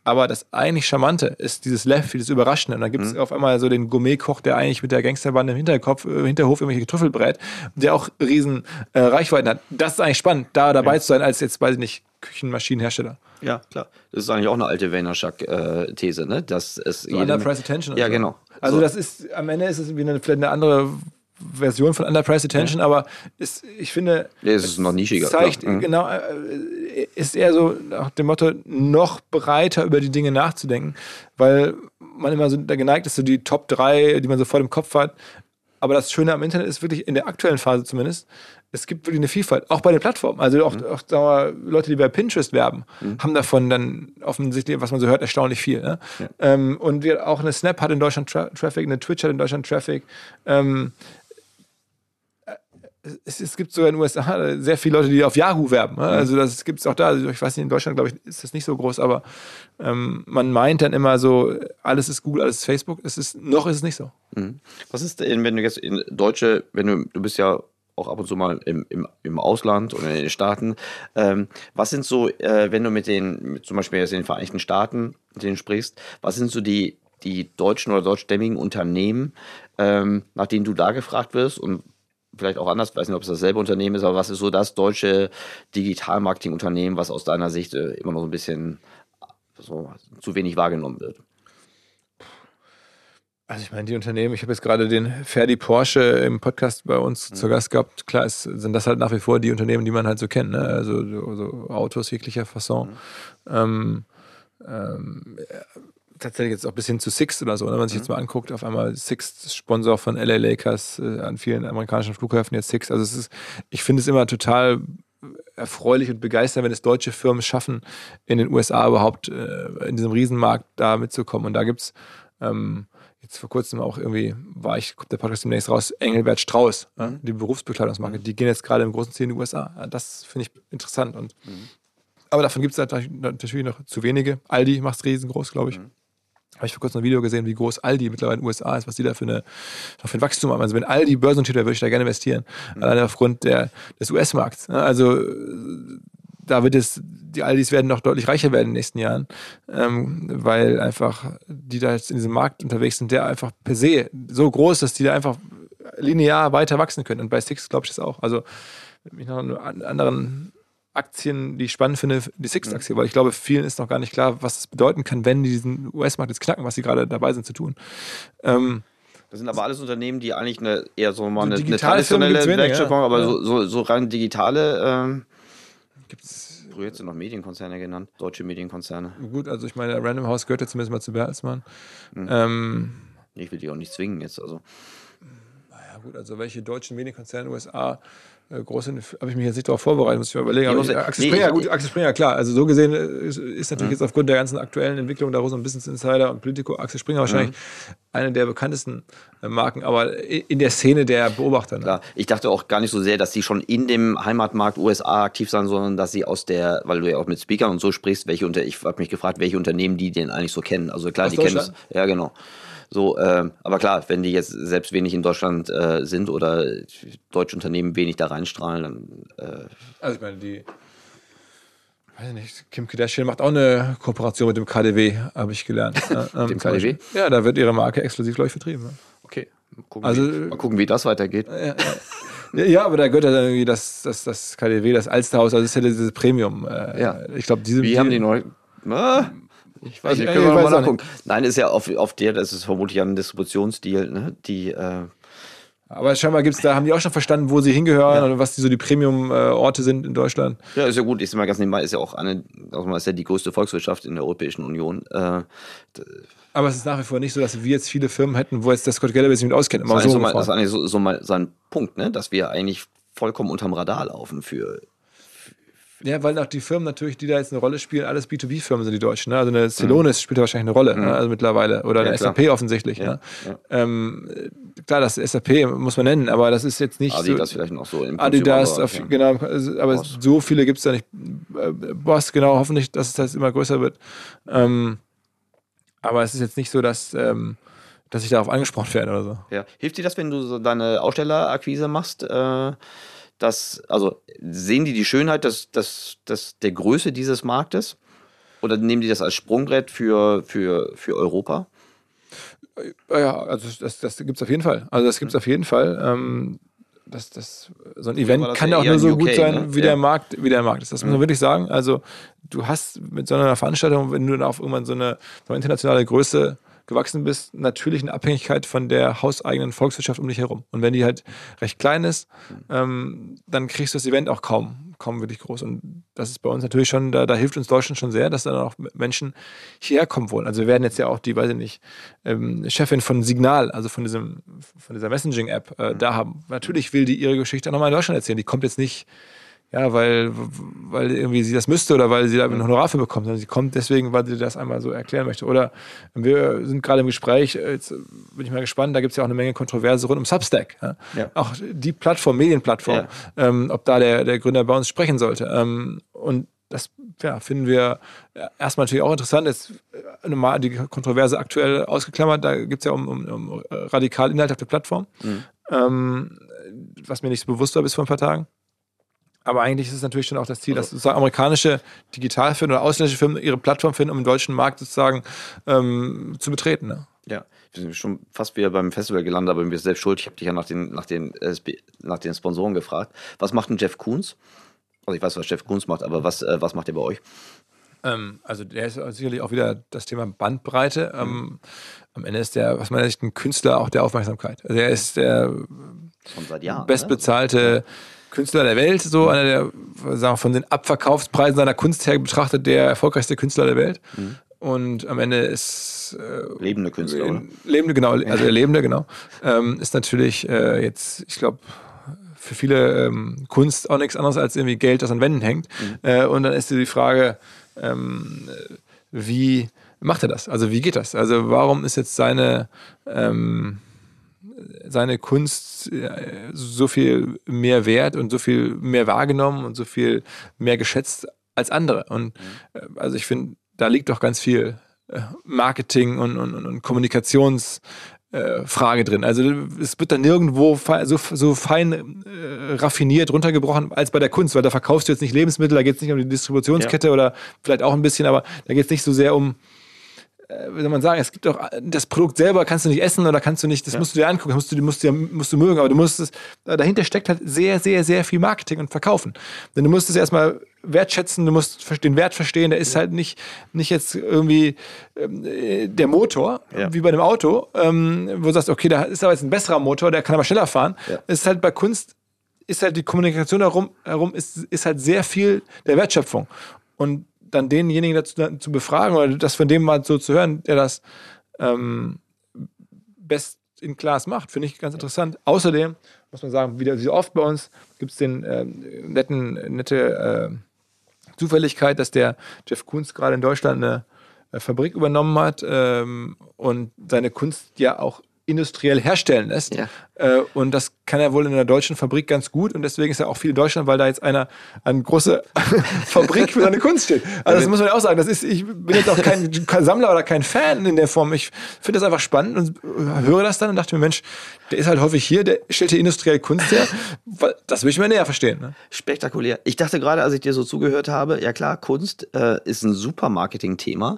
Aber das eigentlich Charmante ist dieses Left, dieses Überraschende. Und dann gibt es mhm. auf einmal so den Gourmet-Koch, der eigentlich mit der Gangsterbande im Hinterkopf, im Hinterhof irgendwelche Trüffel brät, der auch riesen äh, Reichweiten hat. Das ist eigentlich spannend, da dabei ja. zu sein, als jetzt, weiß ich nicht, Küchenmaschinenhersteller. Ja, klar. Das ist eigentlich auch eine alte Vaynerchuk-These, äh, ne? Dass es so Under Attention. Ja, genau. Also so. das ist, am Ende ist es wie eine, vielleicht eine andere Version von Under Price Attention, ja. aber ist, ich finde, ja, es ist noch nischiger. Zeigt mhm. genau, äh, ist eher so nach dem Motto, noch breiter über die Dinge nachzudenken, weil man immer so da geneigt ist, so die Top 3, die man so vor dem Kopf hat. Aber das Schöne am Internet ist wirklich, in der aktuellen Phase zumindest, es gibt wirklich eine Vielfalt, auch bei den Plattformen. Also auch, mhm. auch sagen wir, Leute, die bei Pinterest werben, mhm. haben davon dann offensichtlich, was man so hört, erstaunlich viel. Ne? Ja. Ähm, und auch eine Snap hat in Deutschland Tra Traffic, eine Twitch hat in Deutschland Traffic. Ähm, es, es, gibt sogar in den USA sehr viele Leute, die auf Yahoo werben. Ne? Also das gibt es auch da. Also ich weiß nicht, in Deutschland, glaube ich, ist das nicht so groß, aber ähm, man meint dann immer so, alles ist Google, alles ist Facebook. Es ist, noch ist es nicht so. Mhm. Was ist denn, wenn du jetzt in Deutsche, wenn du, du bist ja auch ab und zu mal im, im, im Ausland oder in den Staaten. Ähm, was sind so, äh, wenn du mit den, zum Beispiel jetzt in den Vereinigten Staaten mit denen sprichst, was sind so die, die deutschen oder deutschstämmigen Unternehmen, ähm, nach denen du da gefragt wirst und vielleicht auch anders, ich weiß nicht, ob es dasselbe Unternehmen ist, aber was ist so das deutsche Digital-Marketing-Unternehmen, was aus deiner Sicht äh, immer noch so ein bisschen so zu wenig wahrgenommen wird? Also ich meine, die Unternehmen, ich habe jetzt gerade den Ferdi Porsche im Podcast bei uns mhm. zu Gast gehabt. Klar ist, sind das halt nach wie vor die Unternehmen, die man halt so kennt, ne? Also so Autos jeglicher Fasson. Mhm. Ähm, ähm, tatsächlich jetzt auch bis hin zu Six oder so, ne? wenn man sich jetzt mhm. mal anguckt, auf einmal Six Sponsor von LA Lakers äh, an vielen amerikanischen Flughäfen jetzt Six. Also es ist, ich finde es immer total erfreulich und begeisternd, wenn es deutsche Firmen schaffen, in den USA überhaupt äh, in diesem Riesenmarkt da mitzukommen. Und da gibt es ähm, jetzt vor kurzem auch irgendwie, war ich, kommt der Podcast demnächst raus, Engelbert Strauß, mhm. die Berufsbekleidungsmarke, die gehen jetzt gerade im großen Ziel in die USA. Das finde ich interessant. Und, mhm. Aber davon gibt es natürlich noch zu wenige. Aldi macht es riesengroß, glaube ich. Mhm. Habe ich vor kurzem ein Video gesehen, wie groß Aldi mittlerweile in den USA ist, was die da für, eine, für ein Wachstum haben. Also wenn Aldi börsennotiert wäre, würde ich da gerne investieren. Mhm. Alleine aufgrund der, des US-Markts. Also da wird es, die Aldis werden noch deutlich reicher werden in den nächsten Jahren, ähm, weil einfach die da jetzt in diesem Markt unterwegs sind, der einfach per se so groß ist, dass die da einfach linear weiter wachsen können. Und bei Six glaube ich das auch. Also, wenn ich noch einen anderen Aktien, die ich spannend finde, die Six-Aktie, weil ich glaube, vielen ist noch gar nicht klar, was es bedeuten kann, wenn die diesen US-Markt jetzt knacken, was sie gerade dabei sind zu tun. Ähm, das sind aber alles Unternehmen, die eigentlich eine, eher so mal eine, eine traditionelle Werkstatt aber ja. so, so, so rein digitale ähm, gibt es. Früher du noch Medienkonzerne genannt, deutsche Medienkonzerne. Gut, also ich meine, Random House gehört ja zumindest mal zu Bertelsmann. Mhm. Ähm, ich will die auch nicht zwingen jetzt, also. Naja, gut, also welche deutschen Medienkonzerne in den USA äh, groß habe ich mich jetzt nicht darauf vorbereitet, muss ich mal überlegen. Aber ich, Axel Springer, gut, Axel Springer, klar. Also so gesehen äh, ist, ist natürlich mhm. jetzt aufgrund der ganzen aktuellen Entwicklung da so ein Business Insider und Politico Axel Springer wahrscheinlich mhm. eine der bekanntesten äh, Marken, aber in der Szene der Beobachter. Ne? Klar, ich dachte auch gar nicht so sehr, dass sie schon in dem Heimatmarkt USA aktiv sind, sondern dass sie aus der, weil du ja auch mit Speakern und so sprichst, welche unter, ich habe mich gefragt, welche Unternehmen die den eigentlich so kennen. Also klar, aus die kennen es. Ja, genau. So, äh, aber klar, wenn die jetzt selbst wenig in Deutschland äh, sind oder deutsche Unternehmen wenig da reinstrahlen, dann. Äh also ich meine, die weiß nicht, Kim Kardashian macht auch eine Kooperation mit dem KDW, habe ich gelernt. [LAUGHS] ähm, dem KDW? Ja, da wird ihre Marke exklusiv, glaube ich, vertrieben. Ne? Okay. Mal gucken, also, wie, mal gucken, wie das weitergeht. Ja, ja. ja, aber da gehört ja dann irgendwie das, das, das KDW, das Alsterhaus, also das ist ja dieses Premium. Äh, ja. Ich glaube, diese. Wie die, haben die neu. Ah, ich weiß nicht, können wir mal nachgucken. Nein, ist ja auf, auf der, das ist vermutlich ein Distributionsdeal, ne? die. Äh, aber scheinbar gibt's da, haben die auch schon verstanden, wo sie hingehören ja. und was die so die Premium-Orte sind in Deutschland. Ja, ist ja gut. Ich sag mal ganz nebenbei, ist ja auch eine, also ist ja die größte Volkswirtschaft in der Europäischen Union. Äh, aber es ist nach wie vor nicht so, dass wir jetzt viele Firmen hätten, wo jetzt der Scott Galloway sich mit auskennt. Immer das, so mal, das ist eigentlich so, so mal sein Punkt, ne? dass wir eigentlich vollkommen unterm Radar laufen für, ja, weil auch die Firmen natürlich, die da jetzt eine Rolle spielen, alles B2B-Firmen sind die Deutschen. Ne? Also eine Celonis mhm. spielt wahrscheinlich eine Rolle, mhm. ne? also mittlerweile. Oder ja, eine klar. SAP offensichtlich. Ja, ne? ja. Ähm, klar, das SAP muss man nennen, aber das ist jetzt nicht Adidas so, vielleicht noch so. Im Adidas, auf, genau. Also, aber Boss. so viele gibt es da nicht. Äh, Boss, genau, hoffentlich, dass das immer größer wird. Ähm, aber es ist jetzt nicht so, dass... Ähm, dass ich darauf angesprochen werde oder so. Ja. Hilft dir das, wenn du so deine Ausstellerakquise machst? Äh dass, also sehen die die Schönheit des, des, des, der Größe dieses Marktes? Oder nehmen die das als Sprungbrett für, für, für Europa? Ja, also das, das gibt es auf jeden Fall. Also das gibt es auf jeden Fall. Ähm, das, das, so ein Event kann ja auch nur so UK, gut sein, ne? wie, ja. der Markt, wie der Markt ist. Das muss man wirklich sagen. Also du hast mit so einer Veranstaltung, wenn du dann auf irgendwann so eine, so eine internationale Größe gewachsen bist, natürlich eine Abhängigkeit von der hauseigenen Volkswirtschaft um dich herum. Und wenn die halt recht klein ist, ähm, dann kriegst du das Event auch kaum, kaum wirklich groß. Und das ist bei uns natürlich schon, da, da hilft uns Deutschland schon sehr, dass dann auch Menschen hierher kommen wollen. Also wir werden jetzt ja auch die, weiß ich nicht, ähm, Chefin von Signal, also von diesem, von dieser Messaging-App, äh, da haben. Natürlich will die ihre Geschichte auch nochmal in Deutschland erzählen. Die kommt jetzt nicht ja, weil, weil irgendwie sie das müsste oder weil sie da ein Honorar für bekommt, sondern sie kommt deswegen, weil sie das einmal so erklären möchte. Oder wir sind gerade im Gespräch, jetzt bin ich mal gespannt, da gibt es ja auch eine Menge Kontroverse rund um Substack. Ja? Ja. Auch die Plattform, Medienplattform, ja. ähm, ob da der, der Gründer bei uns sprechen sollte. Ähm, und das ja, finden wir erstmal natürlich auch interessant. Jetzt äh, die Kontroverse aktuell ausgeklammert, da gibt es ja um, um, um radikal Inhalt auf der Plattform. Mhm. Ähm, was mir nicht so bewusst war bis vor ein paar Tagen. Aber eigentlich ist es natürlich schon auch das Ziel, dass also sozusagen amerikanische Digitalfirmen oder ausländische Firmen ihre Plattform finden, um den deutschen Markt sozusagen ähm, zu betreten. Ne? Ja, wir sind schon fast wieder beim Festival gelandet, aber wir sind selbst schuld. Ich habe dich ja nach den, nach, den, nach den Sponsoren gefragt. Was macht denn Jeff Koons? Also ich weiß, was Jeff Koons macht, aber was, äh, was macht er bei euch? Ähm, also der ist sicherlich auch wieder das Thema Bandbreite. Mhm. Ähm, am Ende ist der, was man nennt, ein Künstler auch der Aufmerksamkeit. Also er ist der bestbezahlte ne? Künstler der Welt, so einer der, sagen wir, von den Abverkaufspreisen seiner Kunst her betrachtet, der erfolgreichste Künstler der Welt. Mhm. Und am Ende ist äh, lebende Künstler, oder? Lebende, genau, also der Lebende, genau. Ähm, ist natürlich äh, jetzt, ich glaube, für viele ähm, Kunst auch nichts anderes als irgendwie Geld, das an Wänden hängt. Mhm. Äh, und dann ist die Frage, ähm, wie macht er das? Also wie geht das? Also warum ist jetzt seine ähm, seine Kunst äh, so viel mehr wert und so viel mehr wahrgenommen und so viel mehr geschätzt als andere. Und mhm. Äh, also ich finde, da liegt doch ganz viel äh, Marketing und, und, und Kommunikations Frage drin. Also es wird dann nirgendwo so, so fein äh, raffiniert runtergebrochen als bei der Kunst, weil da verkaufst du jetzt nicht Lebensmittel, da geht es nicht um die Distributionskette ja. oder vielleicht auch ein bisschen, aber da geht es nicht so sehr um, wie soll man sagen, es gibt auch das Produkt selber kannst du nicht essen oder kannst du nicht, das ja. musst du dir angucken, musst du, musst du, musst du mögen, aber du musst es, äh, dahinter steckt halt sehr, sehr, sehr viel Marketing und Verkaufen. Denn du musst es erstmal wertschätzen, du musst den Wert verstehen, der ist ja. halt nicht, nicht jetzt irgendwie ähm, äh, der Motor, ja. wie bei einem Auto, ähm, wo du sagst, okay, da ist aber jetzt ein besserer Motor, der kann aber schneller fahren. Es ist halt bei Kunst, ist halt die Kommunikation herum, herum ist, ist halt sehr viel der Wertschöpfung. Und dann denjenigen dazu zu befragen oder das von dem mal so zu hören, der das ähm, best in Class macht, finde ich ganz interessant. Außerdem muss man sagen, wieder wie oft bei uns gibt es den äh, netten, nette äh, Zufälligkeit, dass der Jeff Koons gerade in Deutschland eine äh, Fabrik übernommen hat ähm, und seine Kunst ja auch industriell herstellen lässt. Ja. Äh, und das kann er wohl in einer deutschen Fabrik ganz gut. Und deswegen ist er auch viel in Deutschland, weil da jetzt einer eine große [LAUGHS] Fabrik für seine Kunst steht. Also das muss man ja auch sagen. Das ist, ich bin jetzt auch [LAUGHS] kein, Sammler oder kein Fan in der Form. Ich finde das einfach spannend und höre das dann und dachte mir, Mensch, der ist halt häufig hier, der stellt hier industriell Kunst her. Das will ich mir näher verstehen. Ne? Spektakulär. Ich dachte gerade, als ich dir so zugehört habe, ja klar, Kunst äh, ist ein super Marketing-Thema,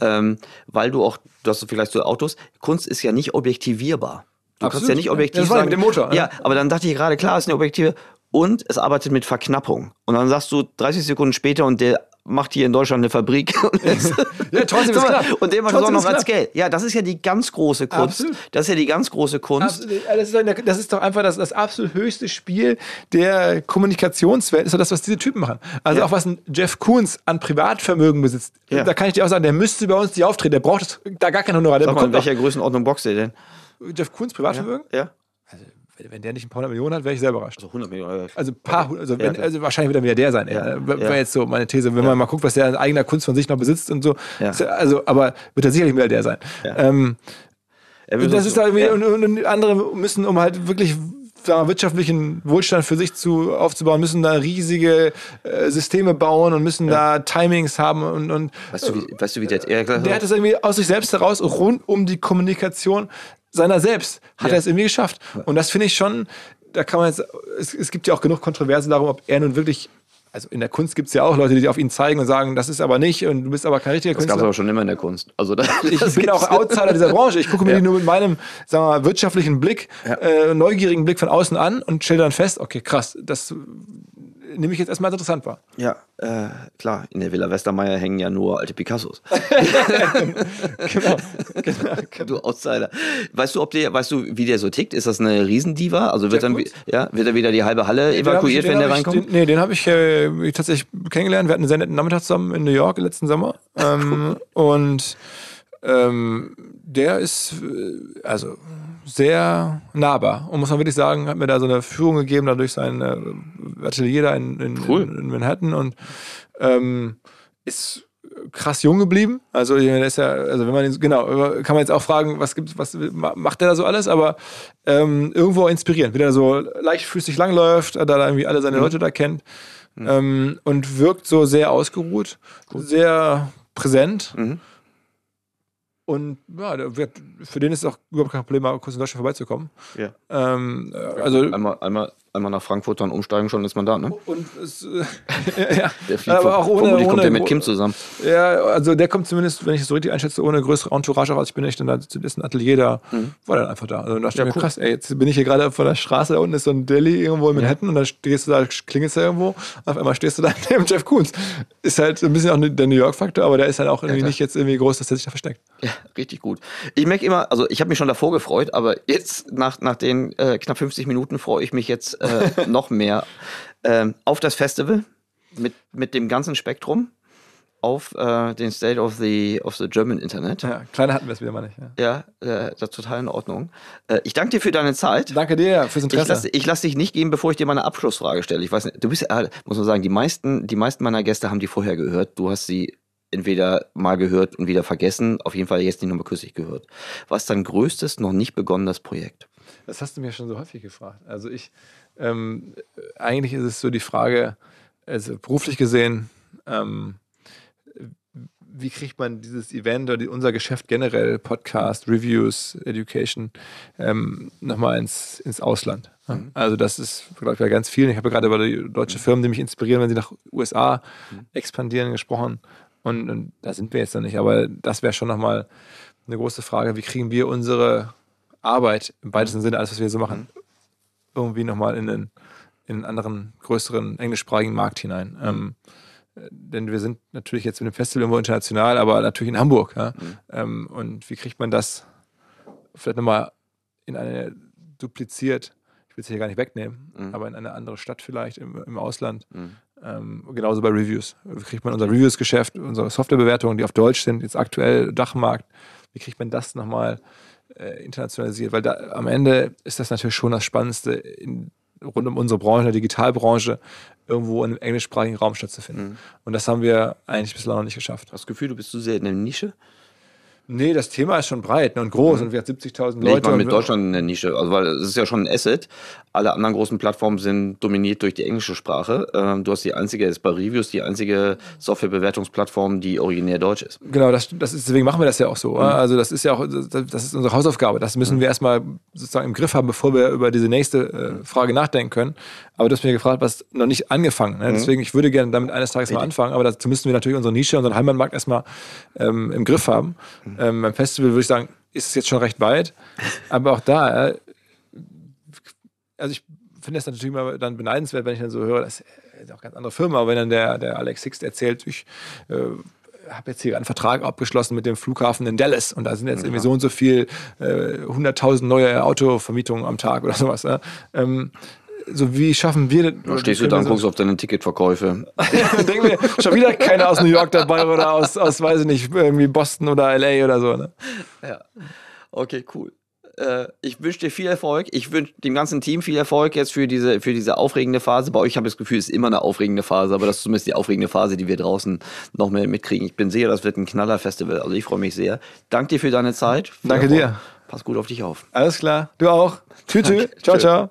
ähm, weil du auch, du hast vielleicht so Autos, Kunst ist ja nicht objektivierbar. Du Absolut. kannst ja nicht objektiv das sagen. Mit dem Motor. Ja, aber dann dachte ich gerade, klar, es ist eine objektive und es arbeitet mit Verknappung. Und dann sagst du 30 Sekunden später und der macht hier in Deutschland eine Fabrik. [LAUGHS] [LAUGHS] ja, trotzdem ist [LAUGHS] klar. Und der macht es auch noch als Geld. Ja, das ist ja die ganz große Kunst. Absolut. Das ist ja die ganz große Kunst. Das ist, doch, das ist doch einfach das, das absolut höchste Spiel der Kommunikationswelt. Ist doch das, was diese Typen machen. Also ja. auch was ein Jeff Koons an Privatvermögen besitzt. Ja. Da kann ich dir auch sagen, der müsste bei uns nicht auftreten. Der braucht da gar kein Honorar. Der Sag mal, in welcher Größenordnung boxt der denn? Jeff Koons Privatvermögen? Ja. ja. Also, wenn der nicht ein paar hundert Millionen hat, wäre ich sehr überrascht. Also 100 Millionen. Also, paar, also, wenn, also wahrscheinlich wird er der sein. Ja, Wäre jetzt so meine These. Wenn man mal guckt, was der an eigener Kunst von sich noch besitzt und so. Also, aber wird er sicherlich der sein. Ähm, das ist so, irgendwie, und, und, andere müssen, um halt wirklich wirtschaftlichen Wohlstand für sich zu, aufzubauen, müssen da riesige äh, Systeme bauen und müssen ja. da Timings haben und, und weißt du, wie, weißt du, wie der, äh, der hat es irgendwie aus sich selbst heraus rund um die Kommunikation seiner selbst hat ja. er es irgendwie geschafft. Und das finde ich schon, da kann man jetzt, es, es, gibt ja auch genug Kontroversen darum, ob er nun wirklich also in der Kunst gibt es ja auch Leute, die auf ihn zeigen und sagen, das ist aber nicht und du bist aber kein richtiger Das Künstler. gab es aber schon immer in der Kunst. Also das, [LAUGHS] ich das bin auch Outsider dieser Branche. Ich gucke mir Ja. die nur mit meinem sagen wir mal, wirtschaftlichen Blick, äh, neugierigen Blick von außen an und stelle dann fest, okay, krass, das äh, nehme ich jetzt erstmal interessant wahr. Ja, äh, klar, in der Villa Westermeier hängen ja nur alte Picassos. [LAUGHS] Genau, genau, Du Outsider. Weißt du, ob der, weißt du, wie der so tickt? Ist das eine Riesendiva? Also wird dann, ja, wird da wieder die halbe Halle hab evakuiert, ich- wenn der reinkommt? Den, nee, den habe ich äh, tatsächlich kennengelernt. Wir hatten einen sehr netten Nachmittag zusammen in New York letzten Sommer. Ähm, [LAUGHS] und ähm, der ist äh, also sehr nahbar. Und muss man wirklich sagen, hat mir da so eine Führung gegeben, da durch sein äh, Atelier da in, in, Cool. in, in Manhattan und ähm, ist krass jung geblieben. Also, der ist ja, also wenn man ihn, genau, kann man jetzt auch fragen, was gibt, was macht der da so alles, aber ähm, irgendwo auch inspirierend, wie der so leichtfüßig langläuft, da da irgendwie alle seine Leute da kennt ähm, und wirkt so sehr ausgeruht, sehr präsent. Mhm. Und ja, wird, für den ist es auch überhaupt kein Problem, mal kurz in Deutschland vorbeizukommen. Ja. Ähm, äh, also Einmal, einmal, einmal nach Frankfurt dann umsteigen, schon ist man da, ne? und es, äh, [LAUGHS] ja, Der fliegt aber auch ohne, vermutlich ohne kommt der mit Kim zusammen. Ja, also der kommt zumindest, wenn ich es so richtig einschätze, ohne größere Entourage auch als ich bin. Ich dann da ist ein Atelier da, war dann einfach da. Also dann dachte Mhm. Ja, ich mir, cool. krass, ey, jetzt bin ich hier gerade von der Straße, da unten ist so ein Deli irgendwo in Manhattan und dann stehst du da, klingelst du irgendwo, auf einmal stehst du da [LAUGHS] neben Jeff Koons. Ist halt ein bisschen auch der New York-Faktor, aber der ist halt auch irgendwie klar. nicht jetzt irgendwie groß, dass der sich da versteckt. Ja, richtig gut. Ich merke immer, also ich habe mich schon davor gefreut, aber jetzt nach, nach den äh, knapp 50 Minuten freue ich mich jetzt äh, noch mehr ähm, auf das Festival mit, mit dem ganzen Spektrum, auf äh, den State of the, of the German Internet. Ja, Ja, kleiner hatten wir es wieder mal nicht. Ja. äh, das ist total in Ordnung. Äh, ich danke dir für deine Zeit. Danke dir fürs Ich Interesse. lasse ich lass dich nicht gehen, bevor ich dir meine Abschlussfrage stelle. Ich weiß nicht, du bist, äh, muss man sagen, die meisten, die meisten meiner Gäste haben die vorher gehört. Du hast sie entweder mal gehört und wieder vergessen, auf jeden Fall jetzt nicht nochmal kürzlich gehört. Was ist dein größtes, noch nicht begonnenes Projekt? Das hast du mir schon so häufig gefragt. Also ich, ähm, eigentlich ist es so die Frage, also beruflich gesehen, ähm, wie kriegt man dieses Event oder die, unser Geschäft generell, Podcast, Reviews, Education, ähm, nochmal ins, ins Ausland? Ja? Also das ist, glaube ich, bei ganz vielen. Ich habe gerade über die deutsche Firmen, die mich inspirieren, wenn sie nach USA expandieren, gesprochen. Und, und da sind wir jetzt noch nicht. Aber das wäre schon nochmal eine große Frage. Wie kriegen wir unsere Arbeit im weitesten Sinne, alles, was wir so machen, irgendwie nochmal in einen, in einen anderen, größeren englischsprachigen Markt hinein. Ähm, äh, denn wir sind natürlich jetzt mit dem Festival irgendwo international, aber natürlich in Hamburg. Ja? Ähm, und wie kriegt man das vielleicht nochmal in eine dupliziert, ich will es hier gar nicht wegnehmen, aber in eine andere Stadt vielleicht im, im Ausland. Ähm, genauso bei Reviews. Wie kriegt man unser Reviews-Geschäft, unsere Softwarebewertungen, die auf Deutsch sind, jetzt aktuell Dachmarkt, wie kriegt man das nochmal äh, internationalisiert? Weil da, am Ende ist das natürlich schon das Spannendste in, rund um unsere Branche, der Digitalbranche, irgendwo in einem englischsprachigen Raum stattzufinden. Und das haben wir eigentlich bislang noch nicht geschafft. Hast du das Gefühl, du bist zu sehr in der Nische? Nee, das Thema ist schon breit ne, und groß und wir haben 70.000 Nee, Leute. ich meine mit Deutschland in der Nische. Also, weil es ist ja schon ein Asset. Alle anderen großen Plattformen sind dominiert durch die englische Sprache. Ähm, du hast die einzige, jetzt bei Reviews, die einzige Softwarebewertungsplattform, die originär deutsch ist. Genau, das, das ist, deswegen machen wir das ja auch so. Mhm. Also das ist ja auch, das, ist unsere Hausaufgabe. Das müssen wir erstmal sozusagen im Griff haben, bevor wir über diese nächste Mhm. äh, Frage nachdenken können. Aber du hast mir gefragt, was noch nicht angefangen. Mhm. Ne? Deswegen, ich würde gerne damit eines Tages mal anfangen, aber dazu müssen wir natürlich unsere Nische, unseren Heimatmarkt erstmal ähm, im Griff haben. Mhm. Ähm, beim Festival würde ich sagen, ist es jetzt schon recht weit. [LAUGHS] Aber auch da, äh, also ich finde es natürlich mal dann beneidenswert, wenn ich dann so höre, das ist auch ganz andere Firma, aber wenn dann der, der Alex Sixt erzählt, ich äh, habe jetzt hier einen Vertrag abgeschlossen mit dem Flughafen in Dallas und da sind jetzt irgendwie so und so viel, äh, 100.000 neue Autovermietungen am Tag oder sowas. Ja? Ähm, so wie schaffen wir Da stehst du da und guckst auf deine Ticketverkäufe. und [LAUGHS] denken wir, schon wieder keiner aus New York dabei oder aus, aus weiß ich nicht, irgendwie Boston oder LA oder so. Ne? Ja. Okay, cool. Äh, ich wünsche dir viel Erfolg. Ich wünsche dem ganzen Team viel Erfolg jetzt für diese, für diese aufregende Phase. Bei euch habe ich das Gefühl, es ist immer eine aufregende Phase, aber das ist zumindest die aufregende Phase, die wir draußen noch mehr mitkriegen. Ich bin sicher, das wird ein Knaller-Festival. Also ich freue mich sehr. Danke dir für deine Zeit. Danke dir. Pass gut auf dich auf. Alles klar, du auch. Tschüss. Ciao, ciao.